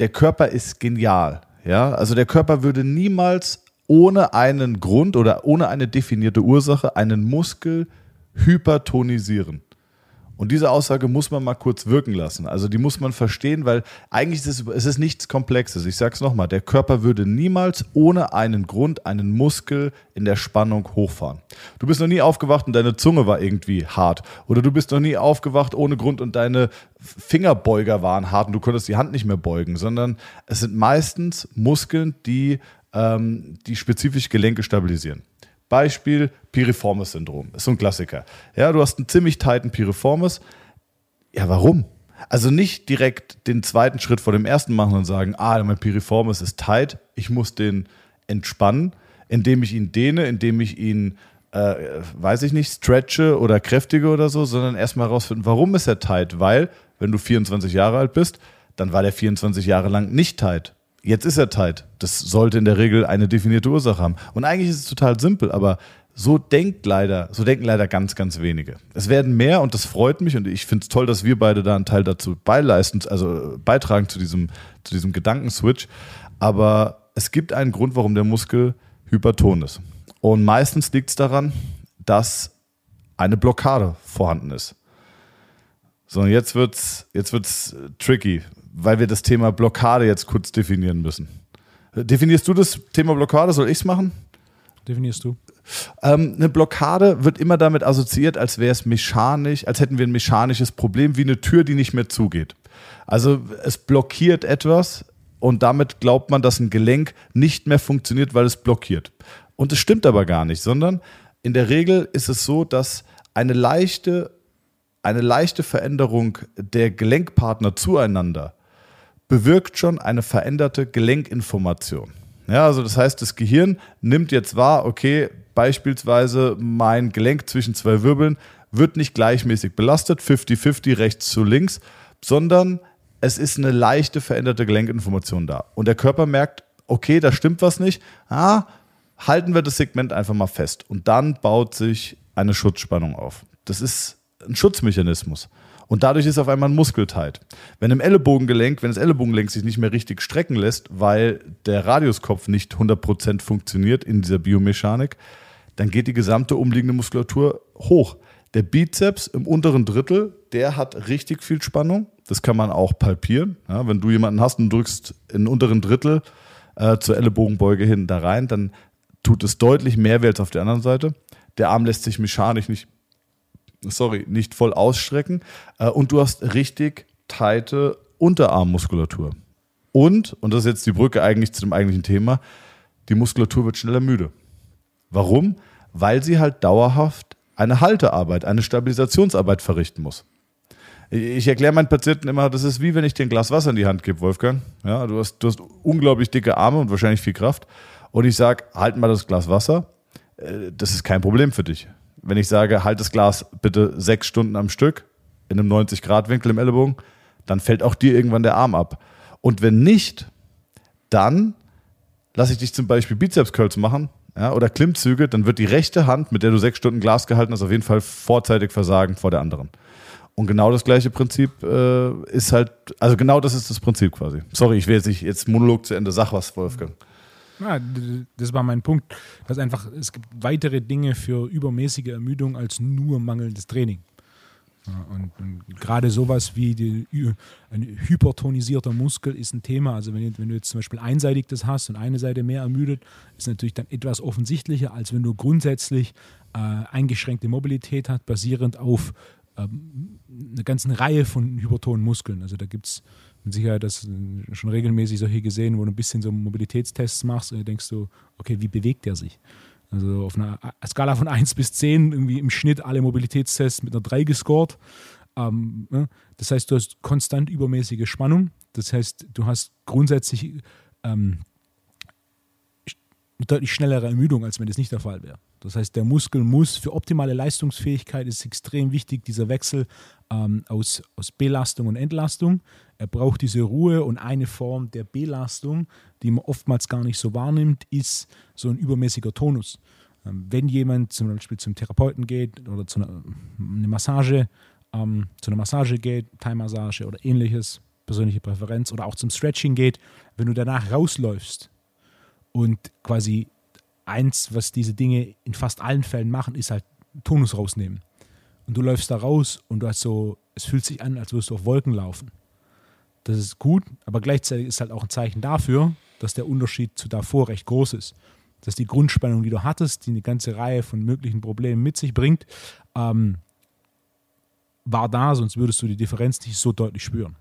der Körper ist genial. Ja, also der Körper würde niemals ohne einen Grund oder ohne eine definierte Ursache einen Muskel hypertonisieren. Und diese Aussage muss man mal kurz wirken lassen. Also die muss man verstehen, weil eigentlich ist es, es ist nichts Komplexes. Ich sage es nochmal, der Körper würde niemals ohne einen Grund einen Muskel in der Spannung hochfahren. Du bist noch nie aufgewacht und deine Zunge war irgendwie hart. Oder du bist noch nie aufgewacht ohne Grund und deine Fingerbeuger waren hart und du konntest die Hand nicht mehr beugen, sondern es sind meistens Muskeln, die ähm, die spezifisch Gelenke stabilisieren. Beispiel Piriformis-Syndrom. Ist so ein Klassiker. Ja, du hast einen ziemlich tighten Piriformis. Ja, warum? Also nicht direkt den zweiten Schritt vor dem ersten machen und sagen, ah, mein Piriformis ist tight, ich muss den entspannen, indem ich ihn dehne, indem ich ihn, äh, weiß ich nicht, stretche oder kräftige oder so, sondern erstmal herausfinden, warum ist er tight? Weil, wenn du 24 Jahre alt bist, dann war der 24 Jahre lang nicht tight. Jetzt ist er tight. Das sollte in der Regel eine definierte Ursache haben. Und eigentlich ist es total simpel, aber so denkt leider, so denken leider ganz, ganz wenige. Es werden mehr und das freut mich und ich finde es toll, dass wir beide da einen Teil dazu beileisten, also beitragen zu diesem, zu diesem Gedankenswitch. Aber es gibt einen Grund, warum der Muskel hyperton ist. Und meistens liegt es daran, dass eine Blockade vorhanden ist. So, jetzt wird's, jetzt wird's tricky weil wir das Thema Blockade jetzt kurz definieren müssen. Definierst du das Thema Blockade? Soll ich es machen? Definierst du? Ähm, eine Blockade wird immer damit assoziiert, als wäre es mechanisch, als hätten wir ein mechanisches Problem wie eine Tür, die nicht mehr zugeht. Also es blockiert etwas und damit glaubt man, dass ein Gelenk nicht mehr funktioniert, weil es blockiert. Und es stimmt aber gar nicht, sondern in der Regel ist es so, dass eine leichte, eine leichte Veränderung der Gelenkpartner zueinander bewirkt schon eine veränderte Gelenkinformation. Ja, also das heißt, das Gehirn nimmt jetzt wahr, okay, beispielsweise mein Gelenk zwischen zwei Wirbeln wird nicht gleichmäßig belastet, 50-50 rechts zu links, sondern es ist eine leichte veränderte Gelenkinformation da. Und der Körper merkt, okay, da stimmt was nicht, ah, halten wir das Segment einfach mal fest. Und dann baut sich eine Schutzspannung auf. Das ist ein Schutzmechanismus. Und dadurch ist auf einmal ein Muskel tight. Wenn im Ellenbogengelenk, wenn das Ellenbogengelenk sich nicht mehr richtig strecken lässt, weil der Radiuskopf nicht 100% funktioniert in dieser Biomechanik, dann geht die gesamte umliegende Muskulatur hoch. Der Bizeps im unteren Drittel, der hat richtig viel Spannung. Das kann man auch palpieren. Ja, wenn du jemanden hast und drückst den unteren Drittel äh, zur Ellenbogenbeuge hin da rein, dann tut es deutlich mehr weh als auf der anderen Seite. Der Arm lässt sich mechanisch nicht sorry, nicht voll ausstrecken. Äh, und du hast richtig teite Unterarmmuskulatur. Und, und das ist jetzt die Brücke eigentlich zu dem eigentlichen Thema, die Muskulatur wird schneller müde. Warum? Weil sie halt dauerhaft eine Haltearbeit, eine Stabilisationsarbeit verrichten muss. Ich erkläre meinen Patienten immer, das ist wie wenn ich dir ein Glas Wasser in die Hand gebe, Wolfgang. Ja, du hast, du hast unglaublich dicke Arme und wahrscheinlich viel Kraft. Und ich sage, halt mal das Glas Wasser. Äh, das ist kein Problem für dich. Wenn ich sage, halt das Glas bitte sechs Stunden am Stück in einem 90-Grad-Winkel im Ellbogen, dann fällt auch dir irgendwann der Arm ab. Und wenn nicht, dann lasse ich dich zum Beispiel Bizeps-Curls machen ja, oder Klimmzüge, dann wird die rechte Hand, mit der du sechs Stunden Glas gehalten hast, auf jeden Fall vorzeitig versagen vor der anderen. Und genau das gleiche Prinzip äh, ist halt, also genau das ist das Prinzip quasi. Sorry, ich will jetzt nicht jetzt Monolog zu Ende, sag was, Wolfgang. Ja, das war mein Punkt. Dass einfach, es gibt weitere Dinge für übermäßige Ermüdung als nur mangelndes Training. Und, und gerade sowas wie die, ein hypertonisierter Muskel ist ein Thema. Also wenn, wenn, du jetzt zum Beispiel einseitig das hast und eine Seite mehr ermüdet, ist natürlich dann etwas offensichtlicher, als wenn du grundsätzlich äh, eingeschränkte Mobilität hast, basierend auf ähm, einer ganzen Reihe von hypertonen Muskeln. Also da gibt es mit Sicherheit das äh, schon regelmäßig solche gesehen, wo du ein bisschen so Mobilitätstests machst und denkst du, okay, wie bewegt der sich? Also auf einer Skala von 1 bis 10 irgendwie im Schnitt alle Mobilitätstests mit einer 3 gescored. Ähm, ne? Das heißt, du hast konstant übermäßige Spannung. Das heißt, du hast grundsätzlich ähm, eine deutlich schnellere Ermüdung, als wenn das nicht der Fall wäre. Das heißt, der Muskel muss für optimale Leistungsfähigkeit ist extrem wichtig, dieser Wechsel ähm, aus, aus Belastung und Entlastung. Er braucht diese Ruhe und eine Form der Belastung, die man oftmals gar nicht so wahrnimmt, ist so ein übermäßiger Tonus. Ähm, wenn jemand zum Beispiel zum Therapeuten geht oder zu einer eine Massage, ähm, zu einer Massage geht, Thai-Massage oder ähnliches, persönliche Präferenz oder auch zum Stretching geht, wenn du danach rausläufst und quasi eins, was diese Dinge in fast allen Fällen machen, ist halt Tonus rausnehmen. Und du läufst da raus und du hast so, es fühlt sich an, als würdest du auf Wolken laufen. Das ist gut, aber gleichzeitig ist halt auch ein Zeichen dafür, dass der Unterschied zu davor recht groß ist. Dass die Grundspannung, die du hattest, die eine ganze Reihe von möglichen Problemen mit sich bringt, ähm, war da, sonst würdest du die Differenz nicht so deutlich spüren.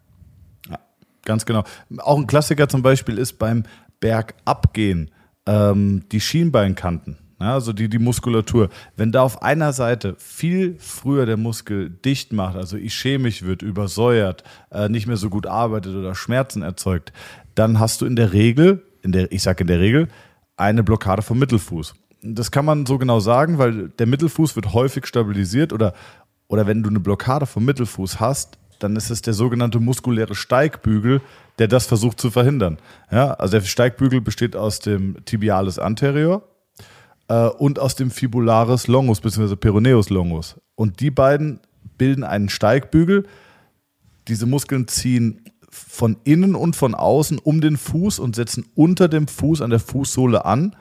Ja, ganz genau. Auch ein Klassiker zum Beispiel ist beim Bergabgehen ähm, die Schienbeinkanten, also die, die Muskulatur, wenn da auf einer Seite viel früher der Muskel dicht macht, also ischämisch wird, übersäuert, äh, nicht mehr so gut arbeitet oder Schmerzen erzeugt, dann hast du in der Regel, in der, ich sage in der Regel, eine Blockade vom Mittelfuß. Das kann man so genau sagen, weil der Mittelfuß wird häufig stabilisiert oder, oder wenn du eine Blockade vom Mittelfuß hast, dann ist es der sogenannte muskuläre Steigbügel, der das versucht zu verhindern. Ja, also der Steigbügel besteht aus dem Tibialis anterior äh, und aus dem Fibularis longus bzw. Peroneus longus. Und die beiden bilden einen Steigbügel. Diese Muskeln ziehen von innen und von außen um den Fuß und setzen unter dem Fuß an der Fußsohle an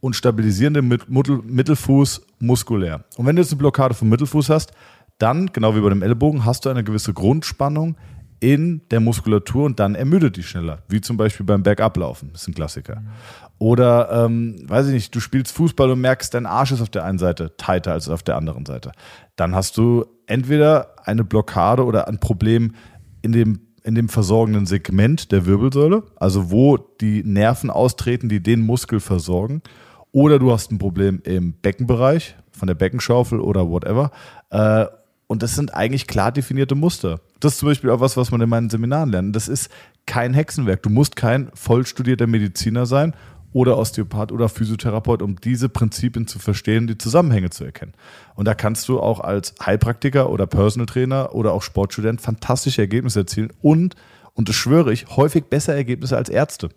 und stabilisieren den Mittelfuß muskulär. Und wenn du jetzt eine Blockade vom Mittelfuß hast, dann, genau wie bei dem Ellbogen, hast du eine gewisse Grundspannung in der Muskulatur und dann ermüdet die schneller. Wie zum Beispiel beim Bergablaufen. Das ist ein Klassiker. Oder, ähm, weiß ich nicht, du spielst Fußball und merkst, dein Arsch ist auf der einen Seite tighter als auf der anderen Seite. Dann hast du entweder eine Blockade oder ein Problem in dem, in dem versorgenden Segment der Wirbelsäule, also wo die Nerven austreten, die den Muskel versorgen. Oder du hast ein Problem im Beckenbereich, von der Beckenschaufel oder whatever. Äh, und das sind eigentlich klar definierte Muster. Das ist zum Beispiel auch was, was man in meinen Seminaren lernt. Das ist kein Hexenwerk. Du musst kein vollstudierter Mediziner sein oder Osteopath oder Physiotherapeut, um diese Prinzipien zu verstehen, die Zusammenhänge zu erkennen. Und da kannst du auch als Heilpraktiker oder Personal Trainer oder auch Sportstudent fantastische Ergebnisse erzielen und, und das schwöre ich, häufig bessere Ergebnisse als Ärzte,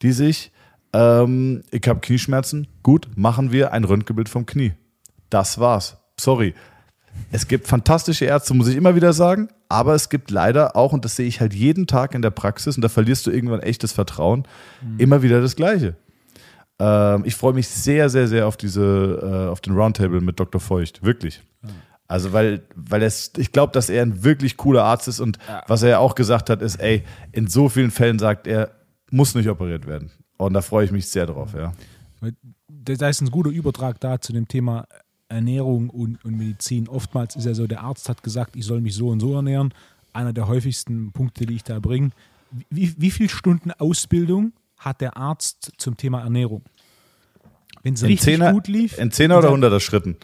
die sich, ähm, ich habe Knieschmerzen, gut, machen wir ein Röntgenbild vom Knie. Das war's. Sorry, es gibt fantastische Ärzte, muss ich immer wieder sagen, aber es gibt leider auch, und das sehe ich halt jeden Tag in der Praxis, und da verlierst du irgendwann echtes Vertrauen, mhm. immer wieder das Gleiche. Ähm, ich freue mich sehr, sehr, sehr auf diese, äh, auf den Roundtable mit Dr. Feucht, wirklich. Mhm. Also, weil, weil es, ich glaube, dass er ein wirklich cooler Arzt ist und ja. was er ja auch gesagt hat, ist, ey, in so vielen Fällen sagt er, muss nicht operiert werden. Und da freue ich mich sehr drauf, ja. Da ist ein guter Übertrag da zu dem Thema Ernährung und, und Medizin. Oftmals ist ja so, der Arzt hat gesagt, ich soll mich so und so ernähren. Einer der häufigsten Punkte, die ich da bringe. Wie, wie viele Stunden Ausbildung hat der Arzt zum Thema Ernährung? Wenn es richtig Zehner, gut lief. In 10er oder 100er Schritten?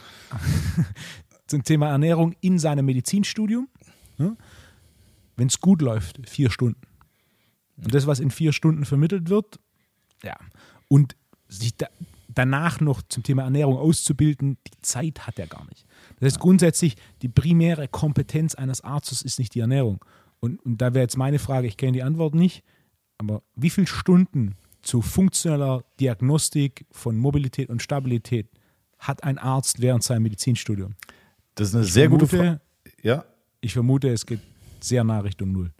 zum Thema Ernährung in seinem Medizinstudium. wenn es gut läuft, vier Stunden. Und das, was in vier Stunden vermittelt wird, ja. Und sich da, danach noch zum Thema Ernährung auszubilden, die Zeit hat er gar nicht. Das heißt, grundsätzlich, die primäre Kompetenz eines Arztes ist nicht die Ernährung. Und, und da wäre jetzt meine Frage, ich kenne die Antwort nicht, aber wie viele Stunden zu funktioneller Diagnostik von Mobilität und Stabilität hat ein Arzt während seinem Medizinstudium? Das ist eine ich sehr vermute, gute Frage. Ja. Ich vermute, es geht sehr nah Richtung Null.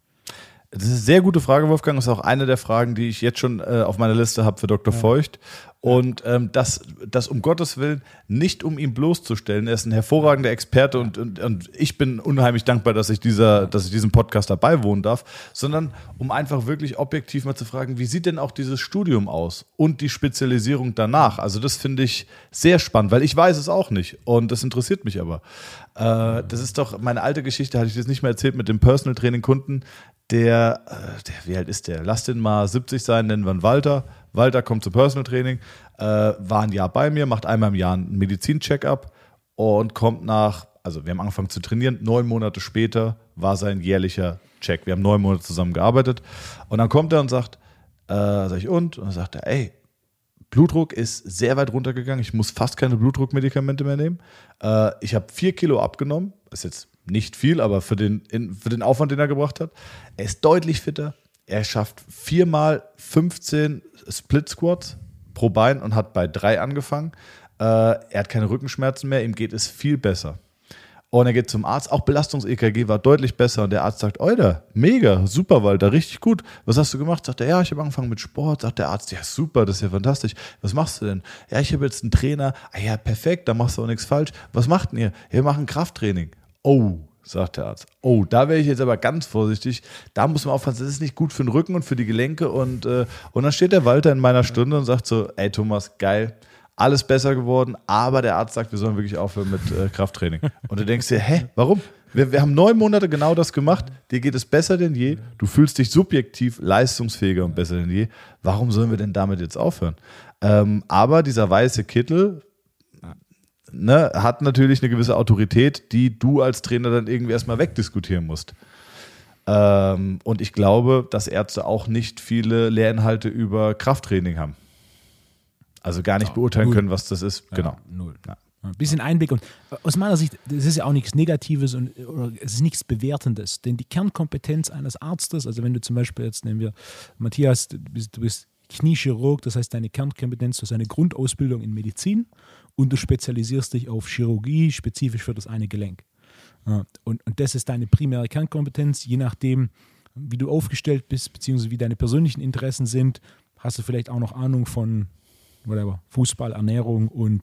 Das ist eine sehr gute Frage, Wolfgang. Das ist auch eine der Fragen, die ich jetzt schon äh, auf meiner Liste habe für Dr. Ja. Feucht. Und ähm, das, das um Gottes Willen nicht um ihn bloßzustellen. Er ist ein hervorragender Experte und, und, und ich bin unheimlich dankbar, dass ich, dieser, dass ich diesem Podcast dabei wohnen darf, sondern um einfach wirklich objektiv mal zu fragen, wie sieht denn auch dieses Studium aus und die Spezialisierung danach? Also das finde ich sehr spannend, weil ich weiß es auch nicht und das interessiert mich aber. Äh, das ist doch meine alte Geschichte, hatte ich das nicht mehr erzählt mit dem Personal Training Kunden. Der, äh, der, wie alt ist der? Lass den mal 70 sein, nennen wir ihn Walter Walter kommt zum Personal Training, äh, war ein Jahr bei mir, macht einmal im Jahr einen Medizin-Check-up und kommt nach, also wir haben angefangen zu trainieren, neun Monate später war sein jährlicher Check. Wir haben neun Monate zusammen gearbeitet und dann kommt er und sagt, äh, sag ich und? Und dann sagt er, ey, Blutdruck ist sehr weit runtergegangen. Ich muss fast keine Blutdruckmedikamente mehr nehmen. Äh, ich habe vier Kilo abgenommen. Ist jetzt nicht viel, aber für den, in, für den Aufwand, den er gebracht hat. Er ist deutlich fitter. Er schafft viermal 15 Split Squats pro Bein und hat bei drei angefangen. Äh, er hat keine Rückenschmerzen mehr, ihm geht es viel besser. Und er geht zum Arzt, auch Belastungs-EKG war deutlich besser. Und der Arzt sagt, Alter, mega, super, Walter, richtig gut. Was hast du gemacht? Sagt er, ja, ich habe angefangen mit Sport. Sagt der Arzt, ja, super, das ist ja fantastisch. Was machst du denn? Ja, ich habe jetzt einen Trainer. Ah ja, perfekt, da machst du auch nichts falsch. Was macht denn ihr? Wir machen Krafttraining. Oh, sagt der Arzt. Oh, da wäre ich jetzt aber ganz vorsichtig. Da muss man aufpassen, das ist nicht gut für den Rücken und für die Gelenke. Und, äh, und dann steht der Walter in meiner Stunde und sagt so, ey Thomas, geil, alles besser geworden, aber der Arzt sagt, wir sollen wirklich aufhören mit äh, Krafttraining. Und du denkst dir, hä, warum? Wir, wir haben neun Monate genau das gemacht, dir geht es besser denn je, du fühlst dich subjektiv leistungsfähiger und besser denn je. Warum sollen wir denn damit jetzt aufhören? Ähm, aber dieser weiße Kittel, ne, hat natürlich eine gewisse Autorität, die du als Trainer dann irgendwie erstmal wegdiskutieren musst. Ähm, und ich glaube, dass Ärzte auch nicht viele Lehrinhalte über Krafttraining haben. Also gar nicht ja, beurteilen null. können, was das ist. Ja, genau. Null. Ja. Ein bisschen Einblick und aus meiner Sicht, das ist ja auch nichts Negatives und oder es ist nichts Bewertendes, denn die Kernkompetenz eines Arztes, also wenn du zum Beispiel jetzt nehmen wir Matthias, du bist, du bist Kniechirurg, das heißt deine Kernkompetenz, du hast eine Grundausbildung in Medizin und du spezialisierst dich auf Chirurgie, spezifisch für das eine Gelenk. Und, und das ist deine primäre Kernkompetenz. Je nachdem, wie du aufgestellt bist, beziehungsweise wie deine persönlichen Interessen sind, hast du vielleicht auch noch Ahnung von whatever, Fußball, Ernährung und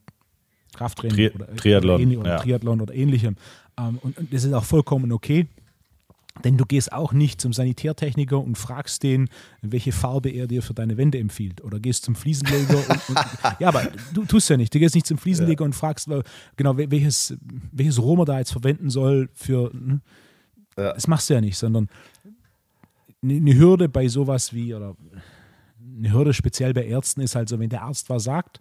Krafttraining Tri oder, Triathlon, oder, ja. Triathlon oder ähnlichem. Ähm, und, und das ist auch vollkommen okay. Denn du gehst auch nicht zum Sanitärtechniker und fragst den, welche Farbe er dir für deine Wände empfiehlt. Oder gehst zum Fliesenleger und, und ja, aber du tust ja nicht. Du gehst nicht zum Fliesenleger ja. und fragst, genau, welches, welches Rohr man da jetzt verwenden soll für. Ne? Ja. Das machst du ja nicht, sondern eine Hürde bei sowas wie, oder eine Hürde speziell bei Ärzten ist halt so, wenn der Arzt was sagt,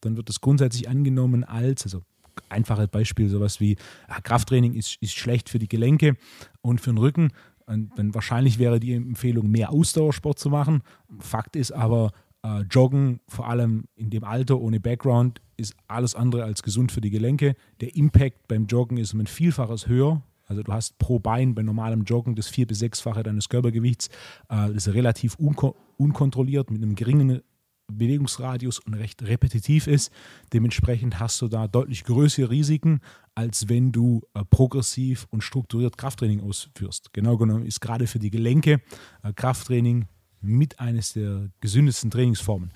dann wird das grundsätzlich angenommen als, also einfaches Beispiel, sowas wie ja, Krafttraining ist, ist schlecht für die Gelenke und für den Rücken. Und dann wahrscheinlich wäre die Empfehlung, mehr Ausdauersport zu machen. Fakt ist aber, äh, Joggen, vor allem in dem Alter ohne Background, ist alles andere als gesund für die Gelenke. Der Impact beim Joggen ist um ein Vielfaches höher. Also du hast pro Bein bei normalem Joggen das vier- bis sechsfache deines Körpergewichts. Äh, das ist relativ unko unkontrolliert mit einem geringen Bewegungsradius und recht repetitiv ist. Dementsprechend hast du da deutlich größere Risiken, als wenn du äh, progressiv und strukturiert Krafttraining ausführst. Genau genommen ist gerade für die Gelenke äh, Krafttraining mit eines der gesündesten Trainingsformen.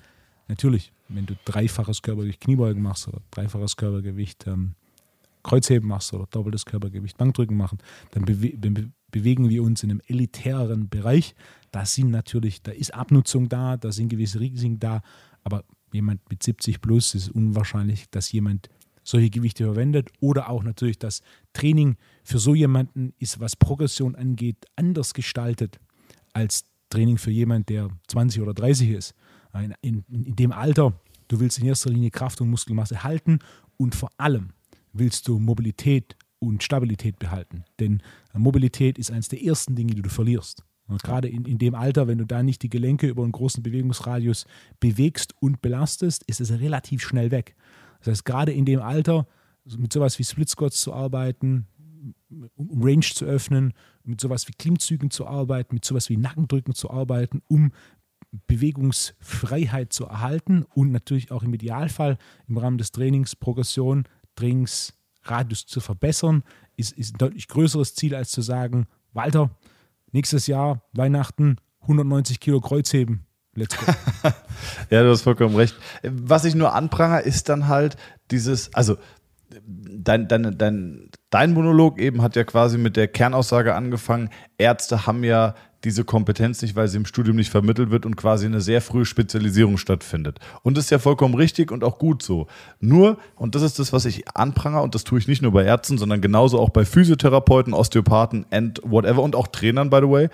Natürlich, wenn du dreifaches Körpergewicht Kniebeugen machst oder dreifaches Körpergewicht ähm, Kreuzheben machst oder doppeltes Körpergewicht Bankdrücken machen, dann bewe be bewegen wir uns in einem elitäreren Bereich. Da sind natürlich, da ist Abnutzung da, da sind gewisse Risiken da, aber jemand mit 70 plus ist unwahrscheinlich, dass jemand solche Gewichte verwendet oder auch natürlich das Training für so jemanden ist, was Progression angeht, anders gestaltet als Training für jemanden, der 20 oder 30 ist. In, in, in dem Alter, du willst in erster Linie Kraft und Muskelmasse halten und vor allem willst du Mobilität und Stabilität behalten. Denn Mobilität ist eines der ersten Dinge, die du verlierst. Und gerade in, in dem Alter, wenn du da nicht die Gelenke über einen großen Bewegungsradius bewegst und belastest, ist es relativ schnell weg. Das heißt, gerade in dem Alter mit sowas wie Split Squats zu arbeiten, um Range zu öffnen, mit sowas wie Klimmzügen zu arbeiten, mit sowas wie Nackendrücken zu arbeiten, um Bewegungsfreiheit zu erhalten und natürlich auch im Idealfall im Rahmen des Trainings Progression, Trainingsradius zu verbessern, ist, ist ein deutlich größeres Ziel, als zu sagen, Walter, nächstes Jahr, Weihnachten, 190 Kilo Kreuzheben. Let's go. ja, du hast vollkommen recht. Was ich nur anprangere, ist dann halt dieses, also dein, dein, dein, dein Monolog eben hat ja quasi mit der Kernaussage angefangen, Ärzte haben ja diese Kompetenz nicht, weil sie im Studium nicht vermittelt wird und quasi eine sehr frühe Spezialisierung stattfindet. Und das ist ja vollkommen richtig und auch gut so. Nur, und das ist das, was ich anprangere, und das tue ich nicht nur bei Ärzten, sondern genauso auch bei Physiotherapeuten, Osteopathen and whatever und auch Trainern, by the way,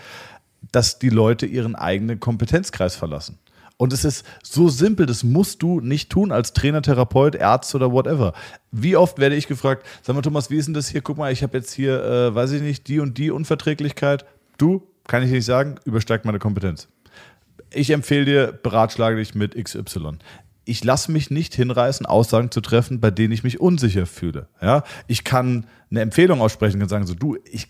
dass die Leute ihren eigenen Kompetenzkreis verlassen. Und es ist so simpel, das musst du nicht tun als Trainer, Therapeut, Arzt oder whatever. Wie oft werde ich gefragt, sag mal Thomas, wie ist denn das hier? Guck mal, ich habe jetzt hier, äh, weiß ich nicht, die und die Unverträglichkeit. Du, kann ich nicht sagen, übersteigt meine Kompetenz. Ich empfehle dir, beratschlage dich mit XY ich lasse mich nicht hinreißen, Aussagen zu treffen, bei denen ich mich unsicher fühle. Ja, ich kann eine Empfehlung aussprechen und sagen so, du, ich,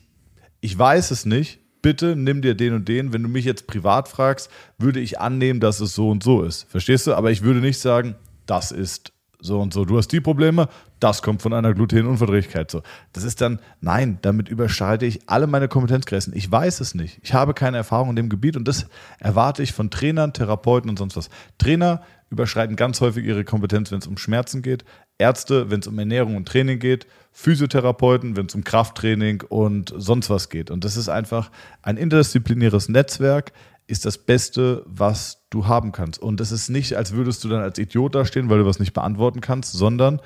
ich weiß es nicht, bitte nimm dir den und den. Wenn du mich jetzt privat fragst, würde ich annehmen, dass es so und so ist. Verstehst du? Aber ich würde nicht sagen, das ist so und so. Du hast die Probleme, das kommt von einer Glutenunverträglichkeit. So, das ist dann, nein, damit überschreite ich alle meine Kompetenzgrenzen. Ich weiß es nicht. Ich habe keine Erfahrung in dem Gebiet und das erwarte ich von Trainern, Therapeuten und sonst was. Trainer überschreiten ganz häufig ihre Kompetenz, wenn es um Schmerzen geht. Ärzte, wenn es um Ernährung und Training geht. Physiotherapeuten, wenn es um Krafttraining und sonst was geht. Und das ist einfach ein interdisziplinäres Netzwerk, ist das Beste, was du haben kannst. Und es ist nicht, als würdest du dann als Idiot dastehen, weil du was nicht beantworten kannst, sondern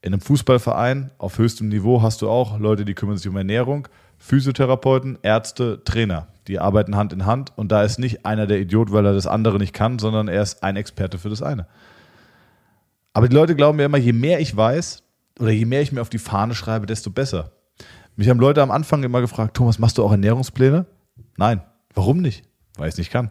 in einem Fußballverein auf höchstem Niveau hast du auch Leute, die kümmern sich um Ernährung, Physiotherapeuten, Ärzte, Trainer. Die arbeiten Hand in Hand und da ist nicht einer der Idiot, weil er das andere nicht kann, sondern er ist ein Experte für das eine. Aber die Leute glauben mir immer, je mehr ich weiß oder je mehr ich mir auf die Fahne schreibe, desto besser. Mich haben Leute am Anfang immer gefragt, Thomas, machst du auch Ernährungspläne? Nein. Warum nicht? Weil ich es nicht kann.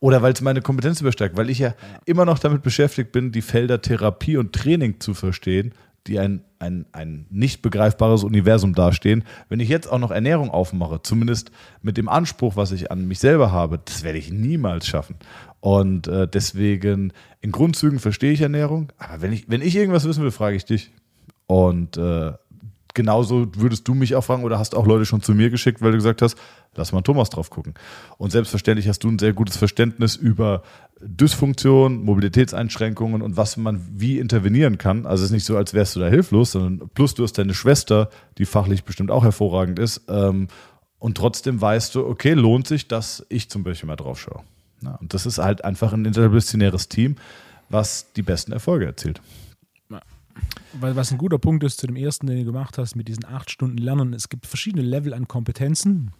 Oder weil es meine Kompetenz übersteigt, weil ich ja, ja, immer noch damit beschäftigt bin, die Felder Therapie und Training zu verstehen, die ein, ein, ein nicht begreifbares Universum dastehen. Wenn ich jetzt auch noch Ernährung aufmache, zumindest mit dem Anspruch, was ich an mich selber habe, das werde ich niemals schaffen. Und äh, deswegen, in Grundzügen verstehe ich Ernährung, aber wenn ich, wenn ich irgendwas wissen will, frage ich dich. Und äh, genauso würdest du mich auch fragen oder hast auch Leute schon zu mir geschickt, weil du gesagt hast, lass mal Thomas drauf gucken. Und selbstverständlich hast du ein sehr gutes Verständnis über Dysfunktion, Mobilitätseinschränkungen und was man wie intervenieren kann. Also es ist nicht so, als wärst du da hilflos, sondern plus du hast deine Schwester, die fachlich bestimmt auch hervorragend ist. Ähm, und trotzdem weißt du, okay, lohnt sich, dass ich zum Beispiel mal drauf schaue. Ja, und das ist halt einfach ein interdisziplinäres Team, was die besten Erfolge erzielt. Was ein guter Punkt ist zu dem ersten, den du gemacht hast, mit diesen acht Stunden Lernen. Es gibt verschiedene Level an Kompetenzen.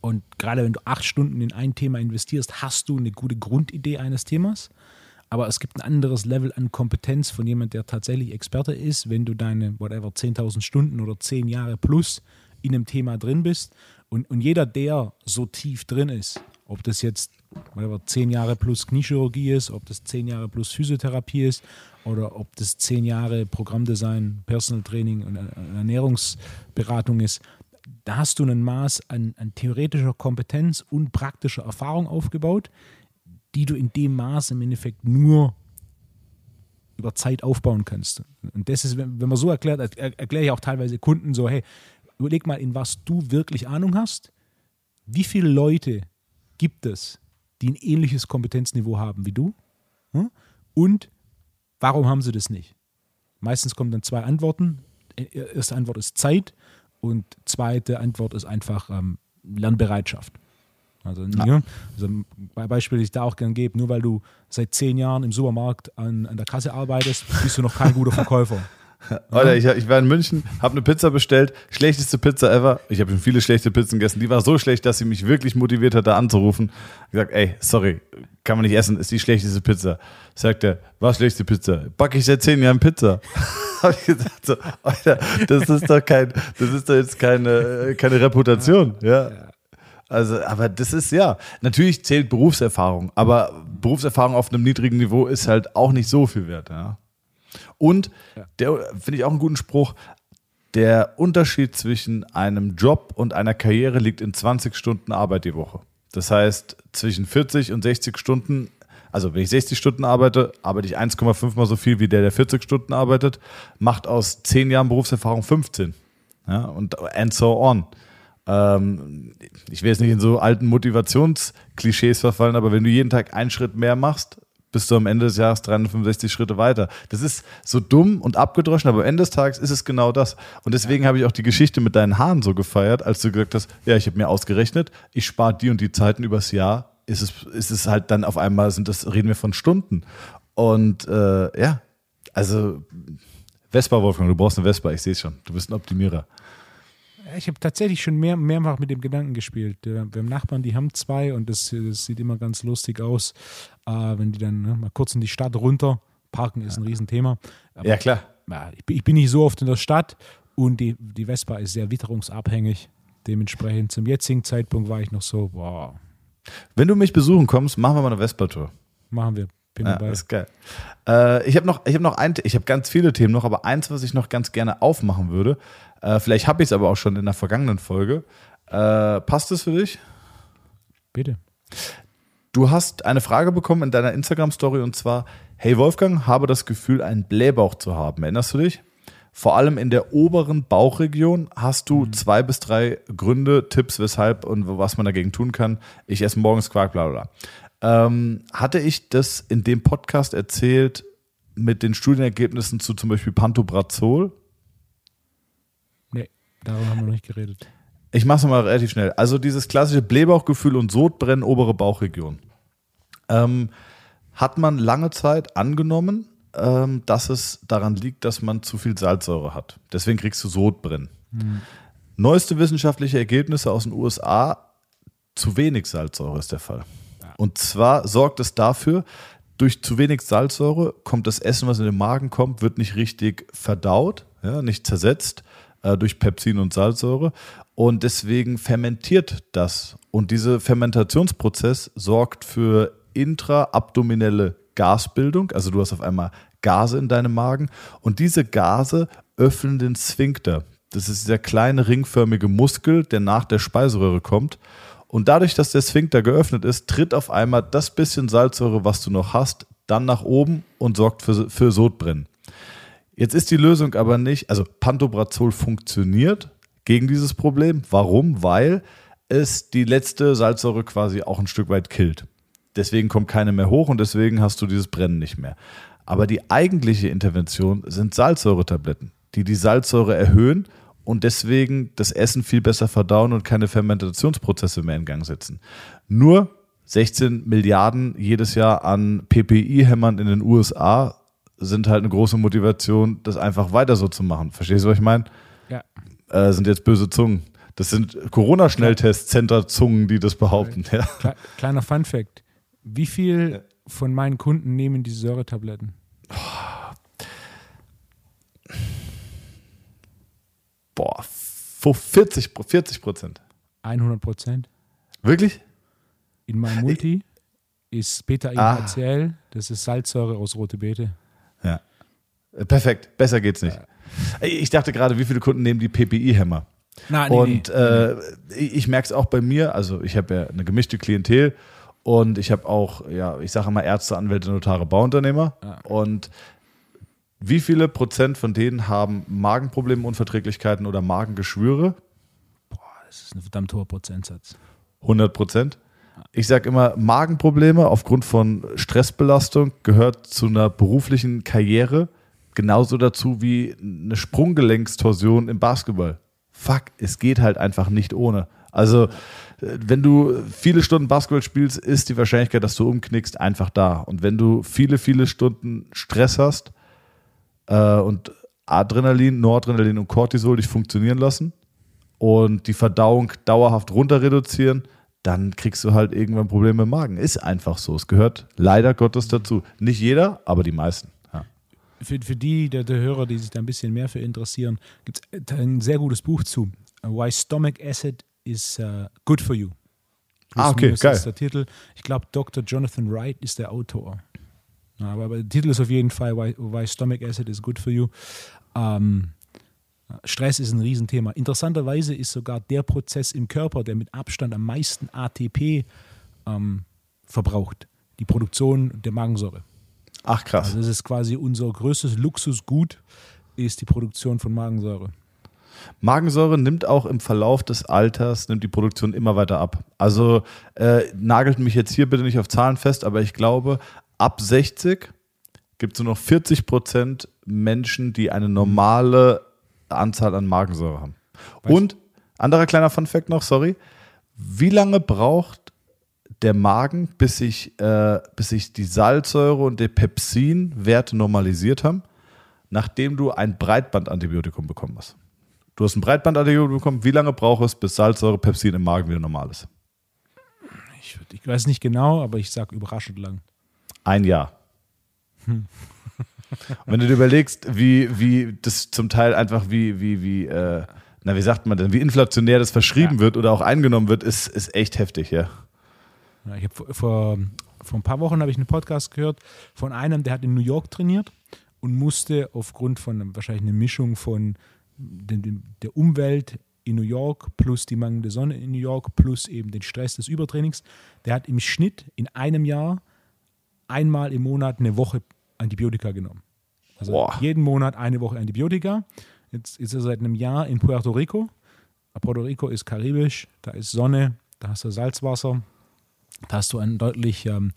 Und gerade wenn du acht Stunden in ein Thema investierst, hast du eine gute Grundidee eines Themas. Aber es gibt ein anderes Level an Kompetenz von jemand, der tatsächlich Experte ist, wenn du deine, whatever, 10.000 Stunden oder 10 Jahre plus in einem Thema drin bist. Und, und jeder, der so tief drin ist, ob das jetzt whatever, 10 Jahre plus Kniechirurgie ist, ob das 10 Jahre plus Physiotherapie ist oder ob das 10 Jahre Programmdesign, Personal Training und Ernährungsberatung ist, da hast du ein Maß an, an theoretischer Kompetenz und praktischer Erfahrung aufgebaut, die du in dem Maß im Endeffekt nur über Zeit aufbauen kannst. Und das ist, wenn man so erklärt, erkläre ich auch teilweise Kunden so, hey, überleg mal, in was du wirklich Ahnung hast. Wie viele Leute gibt es, die ein ähnliches Kompetenzniveau haben wie du? Hm? Und warum haben sie das nicht? Meistens kommen dann zwei Antworten. Erste Antwort ist Zeit und zweite Antwort ist einfach ähm, Lernbereitschaft. Also, ja. Ja, also ein Beispiel, das ich da auch gerne gebe, nur weil du seit zehn Jahren im Supermarkt an, an der Kasse arbeitest, bist du noch kein guter Verkäufer. Alter, ich, ich war in München, habe eine Pizza bestellt, schlechteste Pizza ever. Ich habe schon viele schlechte Pizzen gegessen. Die war so schlecht, dass sie mich wirklich motiviert hat, da anzurufen. Ich gesagt, ey, sorry, kann man nicht essen, ist die schlechteste Pizza. Sagt er, was schlechteste Pizza? Backe ich seit zehn Jahren Pizza. habe ich gesagt, so, Alter, das ist doch kein, das ist doch jetzt keine, keine Reputation, ja. Also, aber das ist ja, natürlich zählt Berufserfahrung, aber Berufserfahrung auf einem niedrigen Niveau ist halt auch nicht so viel wert, ja. Und der finde ich auch einen guten Spruch. Der Unterschied zwischen einem Job und einer Karriere liegt in 20 Stunden Arbeit die Woche. Das heißt, zwischen 40 und 60 Stunden, also wenn ich 60 Stunden arbeite, arbeite ich 1,5 mal so viel wie der, der 40 Stunden arbeitet, macht aus 10 Jahren Berufserfahrung 15. Ja, und and so on. Ähm, ich will jetzt nicht in so alten Motivationsklischees verfallen, aber wenn du jeden Tag einen Schritt mehr machst, bist du am Ende des Jahres 365 Schritte weiter. Das ist so dumm und abgedroschen, aber am Ende des Tages ist es genau das. Und deswegen habe ich auch die Geschichte mit deinen Haaren so gefeiert, als du gesagt hast, ja, ich habe mir ausgerechnet, ich spare die und die Zeiten übers Jahr, ist es, ist es halt dann auf einmal, sind das, reden wir von Stunden. Und äh, ja, also Vespa, Wolfgang, du brauchst eine Vespa, ich sehe es schon. Du bist ein Optimierer. Ich habe tatsächlich schon mehr, mehrfach mit dem Gedanken gespielt. Wir haben Nachbarn, die haben zwei und das, das sieht immer ganz lustig aus, äh, wenn die dann ne, mal kurz in die Stadt runter. Parken ist ein Riesenthema. Aber, ja, klar. Ja, ich, ich, bin nicht so oft in der Stadt und die, die Vespa ist sehr witterungsabhängig. Dementsprechend zum jetzigen Zeitpunkt war ich noch so, boah. Wenn du mich besuchen kommst, machen wir mal eine Vespa-Tour. Machen wir. Bin ja, dabei. Das ist geil. Äh, ich habe noch, ich habe noch ein, ich habe ganz viele Themen noch, aber eins, was ich noch ganz gerne aufmachen würde. Äh, vielleicht habe ich es aber auch schon in der vergangenen Folge. Äh, passt es für dich? Bitte. Du hast eine Frage bekommen in deiner Instagram-Story und zwar: Hey Wolfgang, habe das Gefühl, einen Blähbauch zu haben. Erinnerst du dich? Vor allem in der oberen Bauchregion hast du mhm. zwei bis drei Gründe, Tipps, weshalb und was man dagegen tun kann. Ich esse morgens Quark, bla bla. Ähm, hatte ich das in dem Podcast erzählt mit den Studienergebnissen zu zum Beispiel Pantobrazol? Nee, darüber haben wir noch nicht geredet. Ich mache es mal relativ schnell. Also dieses klassische Blähbauchgefühl und Sodbrennen, obere Bauchregion. Ähm, hat man lange Zeit angenommen, ähm, dass es daran liegt, dass man zu viel Salzsäure hat. Deswegen kriegst du Sodbrennen. Hm. Neueste wissenschaftliche Ergebnisse aus den USA, zu wenig Salzsäure ist der Fall. Und zwar sorgt es dafür, durch zu wenig Salzsäure kommt das Essen, was in den Magen kommt, wird nicht richtig verdaut, ja, nicht zersetzt äh, durch Pepsin und Salzsäure. Und deswegen fermentiert das. Und dieser Fermentationsprozess sorgt für intraabdominelle Gasbildung. Also du hast auf einmal Gase in deinem Magen. Und diese Gase öffnen den Sphinkter. Das ist dieser kleine ringförmige Muskel, der nach der Speiseröhre kommt. Und dadurch, dass der Sphinkter geöffnet ist, tritt auf einmal das bisschen Salzsäure, was du noch hast, dann nach oben und sorgt für, für Sodbrennen. Jetzt ist die Lösung aber nicht, also Pantobrazol funktioniert gegen dieses Problem. Warum? Weil es die letzte Salzsäure quasi auch ein Stück weit killt. Deswegen kommt keine mehr hoch und deswegen hast du dieses Brennen nicht mehr. Aber die eigentliche Intervention sind Salzsäuretabletten, die die Salzsäure erhöhen und deswegen das Essen viel besser verdauen und keine Fermentationsprozesse mehr in Gang setzen. Nur 16 Milliarden jedes Jahr an PPI-Hämmern in den USA sind halt eine große Motivation, das einfach weiter so zu machen. Verstehst du, was ich meine? Äh, sind jetzt böse Zungen. Das sind Corona-Schnelltest-Center-Zungen, die das behaupten. Ja. Kleiner Fun-Fact: Wie viel von meinen Kunden nehmen diese Säuretabletten? Boah, 40, 40 Prozent. 100 Prozent. Wirklich? In meinem Multi ich, ist Beta-IHCL, ah. das ist Salzsäure aus rote Beete. Ja. Perfekt, besser geht's nicht. Ja. Ich dachte gerade, wie viele Kunden nehmen die PPI-Hämmer? Nein, und nee, äh, ich merke es auch bei mir, also ich habe ja eine gemischte Klientel und ich habe auch, ja, ich sage immer Ärzte, Anwälte, Notare, Bauunternehmer. Ja. Und wie viele Prozent von denen haben Magenprobleme, Unverträglichkeiten oder Magengeschwüre? Boah, das ist ein verdammt hoher Prozentsatz. 100 Prozent? Ich sage immer, Magenprobleme aufgrund von Stressbelastung gehört zu einer beruflichen Karriere genauso dazu wie eine Sprunggelenkstorsion im Basketball. Fuck, es geht halt einfach nicht ohne. Also, wenn du viele Stunden Basketball spielst, ist die Wahrscheinlichkeit, dass du umknickst, einfach da. Und wenn du viele, viele Stunden Stress hast, äh, und Adrenalin, Noradrenalin und Cortisol dich funktionieren lassen und die Verdauung dauerhaft runter reduzieren, dann kriegst du halt irgendwann Probleme im Magen. Ist einfach so. Es gehört leider Gottes dazu. Nicht jeder, aber die meisten. Für, für die der, der Hörer, die sich da ein bisschen mehr für interessieren, gibt es ein sehr gutes Buch zu. Why Stomach Acid is uh, Good for You. Ah, okay, geil. Ist der Titel. Ich glaube, Dr. Jonathan Wright ist der Autor. Ja, aber, aber der Titel ist auf jeden Fall Why, Why Stomach Acid is Good for You. Ähm, Stress ist ein Riesenthema. Interessanterweise ist sogar der Prozess im Körper, der mit Abstand am meisten ATP ähm, verbraucht, die Produktion der Magensäure. Ach krass. Also das ist quasi unser größtes Luxusgut, ist die Produktion von Magensäure. Magensäure nimmt auch im Verlauf des Alters, nimmt die Produktion immer weiter ab. Also äh, nagelt mich jetzt hier bitte nicht auf Zahlen fest, aber ich glaube, ab 60 gibt es nur noch 40 Prozent Menschen, die eine normale Anzahl an Magensäure haben. Und anderer kleiner Funfact noch, sorry. Wie lange braucht der Magen, bis sich, äh, bis sich die Salzsäure und der Pepsin-Werte normalisiert haben, nachdem du ein Breitbandantibiotikum bekommen hast? Du hast ein Breitbandantibiotikum bekommen. Wie lange braucht es, bis Salzsäure, Pepsin im Magen wieder normal ist? Ich, ich weiß nicht genau, aber ich sage überraschend lang. Ein Jahr. Und wenn du dir überlegst, wie, wie das zum Teil einfach wie, wie, wie, äh, na, wie sagt man denn, wie inflationär das verschrieben Ja. wird oder auch eingenommen wird, ist, ist echt heftig, ja. Ich hab vor, vor, ein paar Wochen habe ich einen Podcast gehört von einem, der hat in New York trainiert und musste aufgrund von wahrscheinlich einer Mischung von der Umwelt in New York plus die mangelnde Sonne in New York plus eben den Stress des Übertrainings, der hat im Schnitt in einem Jahr einmal im Monat eine Woche Antibiotika genommen. Also Boah. jeden Monat eine Woche Antibiotika. Jetzt ist er seit einem Jahr in Puerto Rico. Puerto Rico ist karibisch, da ist Sonne, da hast du Salzwasser, da hast du ein deutlich ähm,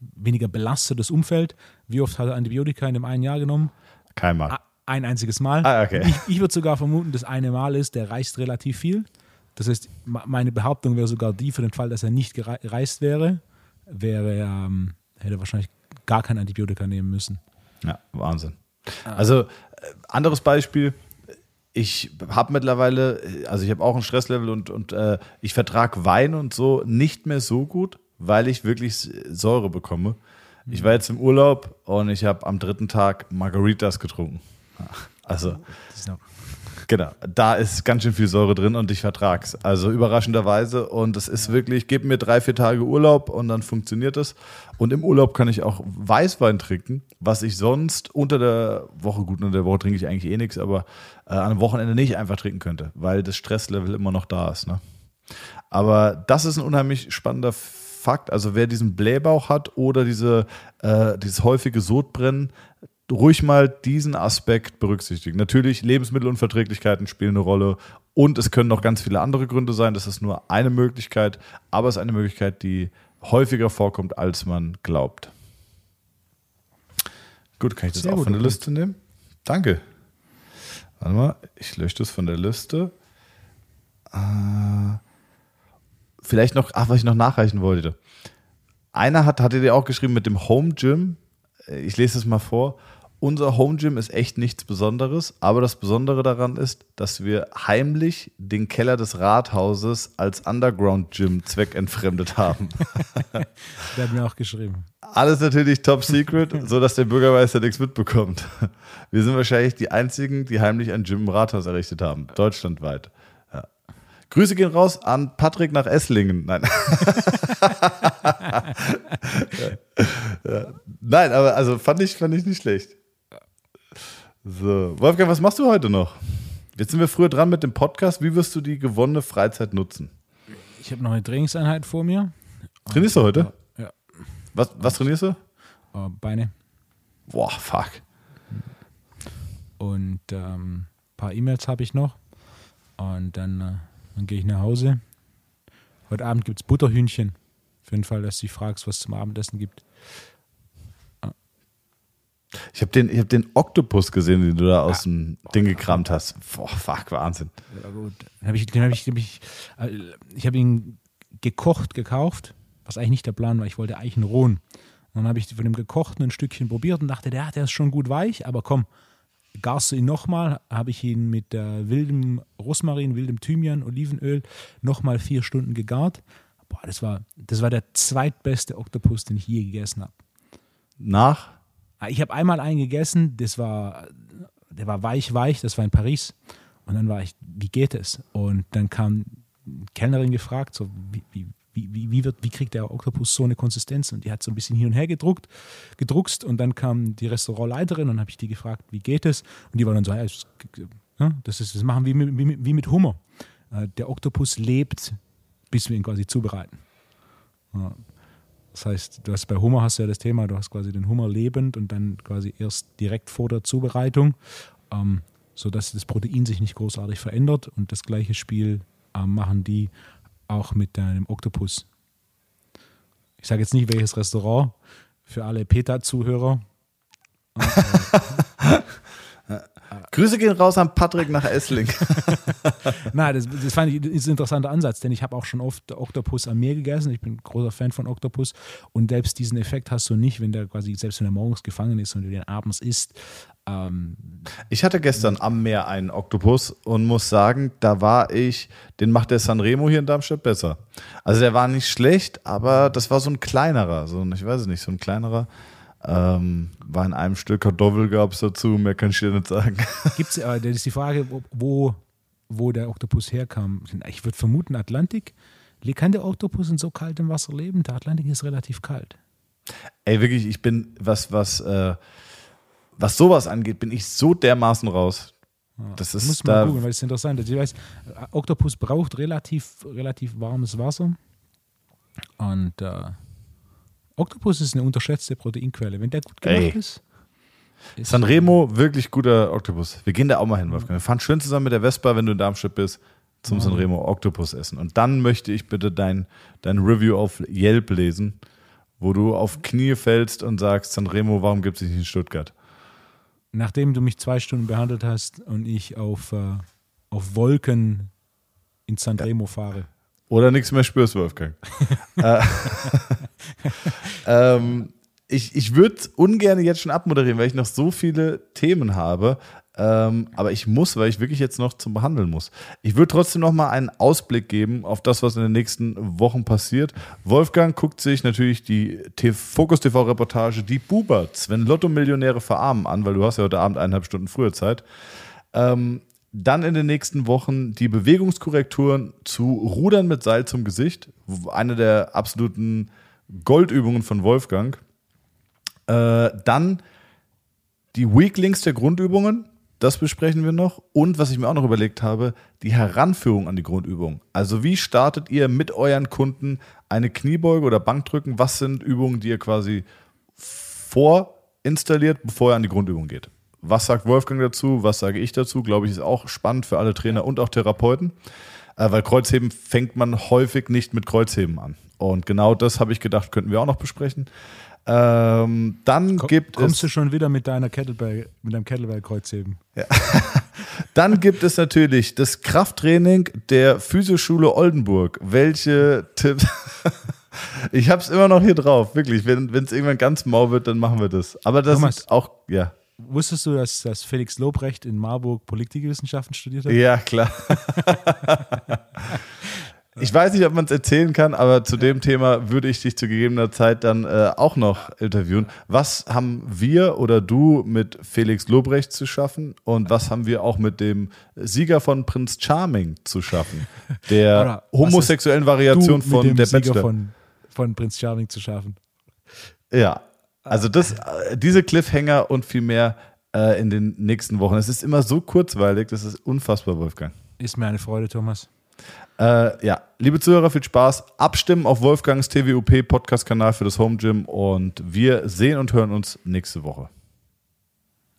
weniger belastetes Umfeld. Wie oft hat er Antibiotika in dem einen Jahr genommen? Keinmal. Ein einziges Mal. Ah, okay. Ich, ich würde sogar vermuten, das eine Mal ist, der reist relativ viel. Das heißt, meine Behauptung wäre sogar die, für den Fall, dass er nicht gerei- gereist wäre, wäre er, ähm, hätte er wahrscheinlich gar kein Antibiotika nehmen müssen. Ja, Wahnsinn. Also, äh, anderes Beispiel. Ich habe mittlerweile, also ich habe auch ein Stresslevel und, und äh, ich vertrage Wein und so nicht mehr so gut, weil ich wirklich Säure bekomme. Ich war jetzt im Urlaub und ich habe am dritten Tag Margaritas getrunken. Also, Genau, da ist ganz schön viel Säure drin und ich vertrag's. Also überraschenderweise. Und es ist wirklich, gib mir drei, vier Tage Urlaub und dann funktioniert es. Und im Urlaub kann ich auch Weißwein trinken, was ich sonst unter der Woche, gut, unter der Woche trinke ich eigentlich eh nichts, aber äh, am Wochenende nicht einfach trinken könnte, weil das Stresslevel immer noch da ist. Ne? Aber das ist ein unheimlich spannender Fakt. Also wer diesen Blähbauch hat oder diese, äh, dieses häufige Sodbrennen, ruhig mal diesen Aspekt berücksichtigen. Natürlich, Lebensmittelunverträglichkeiten spielen eine Rolle und es können noch ganz viele andere Gründe sein. Das ist nur eine Möglichkeit, aber es ist eine Möglichkeit, die häufiger vorkommt, als man glaubt. Gut, kann ich das Sehr auch von der Punkt. Liste nehmen? Danke. Warte mal, ich lösche das von der Liste. Äh, vielleicht noch, ach, was ich noch nachreichen wollte. Einer hat, hatte dir auch geschrieben mit dem Home Gym. Ich lese es mal vor. Unser Home Gym ist echt nichts Besonderes, aber das Besondere daran ist, dass wir heimlich den Keller des Rathauses als Underground Gym zweckentfremdet haben. der hat mir auch geschrieben. Alles natürlich top secret, so dass der Bürgermeister nichts mitbekommt. Wir sind wahrscheinlich die einzigen, die heimlich ein Gym im Rathaus errichtet haben, deutschlandweit. Ja. Grüße gehen raus an Patrick nach Esslingen. Nein. ja. Nein, aber also fand ich, fand ich nicht schlecht. So, Wolfgang, was machst du heute noch? Jetzt sind wir früher dran mit dem Podcast. Wie wirst du die gewonnene Freizeit nutzen? Ich habe noch eine Trainingseinheit vor mir. Trainierst du heute? Ja, Was, was trainierst du? äh, Beine Boah, fuck. und ähm, ein paar E-Mails habe ich noch. Und dann, äh, dann gehe ich nach Hause. Heute Abend gibt es Butterhühnchen. Für den Fall, dass du dich fragst, was es zum Abendessen gibt. Ich habe den, ich hab den Oktopus gesehen, den du da aus dem Ding gekramt hast. Boah, fuck, Wahnsinn. Ja, gut. Den hab ich, den hab ich, den hab ich, äh, ich habe ihn gekocht gekauft, was eigentlich nicht der Plan war. Ich wollte eigentlich einen rohen. Und dann habe ich von dem gekochten ein Stückchen probiert und dachte, der, der ist schon gut weich, aber komm, garst du ihn nochmal, habe ich ihn mit äh, wildem Rosmarin, wildem Thymian, Olivenöl nochmal vier Stunden gegart. Boah, das war, das war der zweitbeste Oktopus, den ich je gegessen habe. Nach? Ah, Ich habe einmal einen gegessen, das war, der war weich, weich, das war in Paris. Und dann war ich, wie geht es? Und dann kam die Kellnerin gefragt, so, wie, wie, wie, wie, wird, wie kriegt der Oktopus so eine Konsistenz? Und die hat so ein bisschen hin und her gedruckt, gedruckst. Und dann kam die Restaurantleiterin und habe ich die gefragt, wie geht es? Und die war dann so, ja, das, ja, das, ist, das machen wir wie, wie, wie mit Hummer. Äh, Der Oktopus lebt, bis wir ihn quasi zubereiten. Das heißt, du hast bei Hummer hast du ja das Thema, du hast quasi den Hummer lebend und dann quasi erst direkt vor der Zubereitung, ähm, sodass das Protein sich nicht großartig verändert. Und das gleiche Spiel ähm, machen die auch mit deinem Oktopus. Ich sage jetzt nicht welches Restaurant für alle PETA-Zuhörer. Grüße gehen raus an Patrick nach Essling. Nein, das, das fand ich das ist ein interessanter Ansatz, denn ich habe auch schon oft Oktopus am Meer gegessen. Ich bin ein großer Fan von Oktopus und selbst diesen Effekt hast du nicht, wenn der quasi, selbst wenn er morgens gefangen ist und du den abends isst. Ähm, Ich hatte gestern am Meer einen Oktopus und muss sagen, da war ich, den macht der Sanremo hier in Darmstadt besser. Also der war nicht schlecht, aber das war so ein kleinerer, so ein, ich weiß es nicht, so ein kleinerer. Ähm, war in einem Stück Kartoffel gab es dazu, mehr kann ich dir nicht sagen. gibt's, äh, das ist die Frage, wo- wo, der Oktopus herkam. Ich würde vermuten, Atlantik. Kann der Oktopus in so kaltem Wasser leben? Der Atlantik ist relativ kalt. Ey, wirklich, ich bin, was, was, äh, was sowas angeht, bin ich so dermaßen raus. Das ist Muss man da, gucken, weil es ist interessant. Ich weiß, äh, Oktopus braucht relativ, relativ warmes Wasser. Und äh, Oktopus ist eine unterschätzte Proteinquelle. Wenn der gut gemacht Ey. ist. Ist Sanremo, wirklich guter Oktopus. Wir gehen da auch mal hin, Wolfgang. Wir fahren schön zusammen mit der Vespa, wenn du in Darmstadt bist, zum Sanremo Oktopus essen. Und dann möchte ich bitte dein, dein Review auf Yelp lesen, wo du auf Knie fällst und sagst, Sanremo, warum gibt es nicht in Stuttgart? Nachdem du mich zwei Stunden behandelt hast und ich auf, äh, auf Wolken in Sanremo fahre. Oder nichts mehr spürst, Wolfgang. äh, ähm, ich ich würde ungern jetzt schon abmoderieren, weil ich noch so viele Themen habe. Ähm, aber ich muss, weil ich wirklich jetzt noch zum Behandeln muss. Ich würde trotzdem noch mal einen Ausblick geben auf das, was in den nächsten Wochen passiert. Wolfgang guckt sich natürlich die Fokus TV Reportage Die Buberts, wenn Lotto-Millionäre verarmen an, weil du hast ja heute Abend eineinhalb Stunden früher Zeit. Ähm, dann in den nächsten Wochen die Bewegungskorrekturen zu Rudern mit Seil zum Gesicht. Eine der absoluten Goldübungen von Wolfgang. Äh, dann die Weaklings der Grundübungen. Das besprechen wir noch. Und was ich mir auch noch überlegt habe, die Heranführung an die Grundübung. Also wie startet ihr mit euren Kunden eine Kniebeuge oder Bankdrücken? Was sind Übungen, die ihr quasi vorinstalliert, bevor ihr an die Grundübung geht? Was sagt Wolfgang dazu? Was sage ich dazu? Glaube ich, ist auch spannend für alle Trainer und auch Therapeuten. Äh, weil Kreuzheben fängt man häufig nicht mit Kreuzheben an. Und genau das habe ich gedacht, könnten wir auch noch besprechen. Ähm, dann Komm, gibt kommst es. du schon wieder mit deiner Kettlebell, mit deinem Kettlebell-Kreuzheben? Dann gibt es natürlich das Krafttraining der Physioschule Oldenburg. Welche Tipps? Ich habe es immer noch hier drauf, wirklich. Wenn es irgendwann ganz mau wird, dann machen wir das. Aber das Thomas. ist auch, ja. Wusstest du, dass, dass Felix Lobrecht in Marburg Politikwissenschaften studiert hat? Ja, klar. Ich weiß nicht, ob man es erzählen kann, aber zu dem Thema würde ich dich zu gegebener Zeit dann äh, auch noch interviewen. Was haben wir oder du mit Felix Lobrecht zu schaffen und was haben wir auch mit dem Sieger von Prinz Charming zu schaffen? Der homosexuellen Variation mit von dem der Sieger Bachelor. von, von Prinz Charming zu schaffen. Ja, also das, äh, diese Cliffhanger und viel mehr äh, in den nächsten Wochen. Es ist immer so kurzweilig, das ist unfassbar, Wolfgang. Ist mir eine Freude, Thomas. Äh, ja, liebe Zuhörer, viel Spaß. Abstimmen auf Wolfgangs TWUP Podcast-Kanal für das Home Gym und wir sehen und hören uns nächste Woche.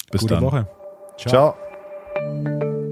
Bis Gute dann. Woche. Ciao. Ciao.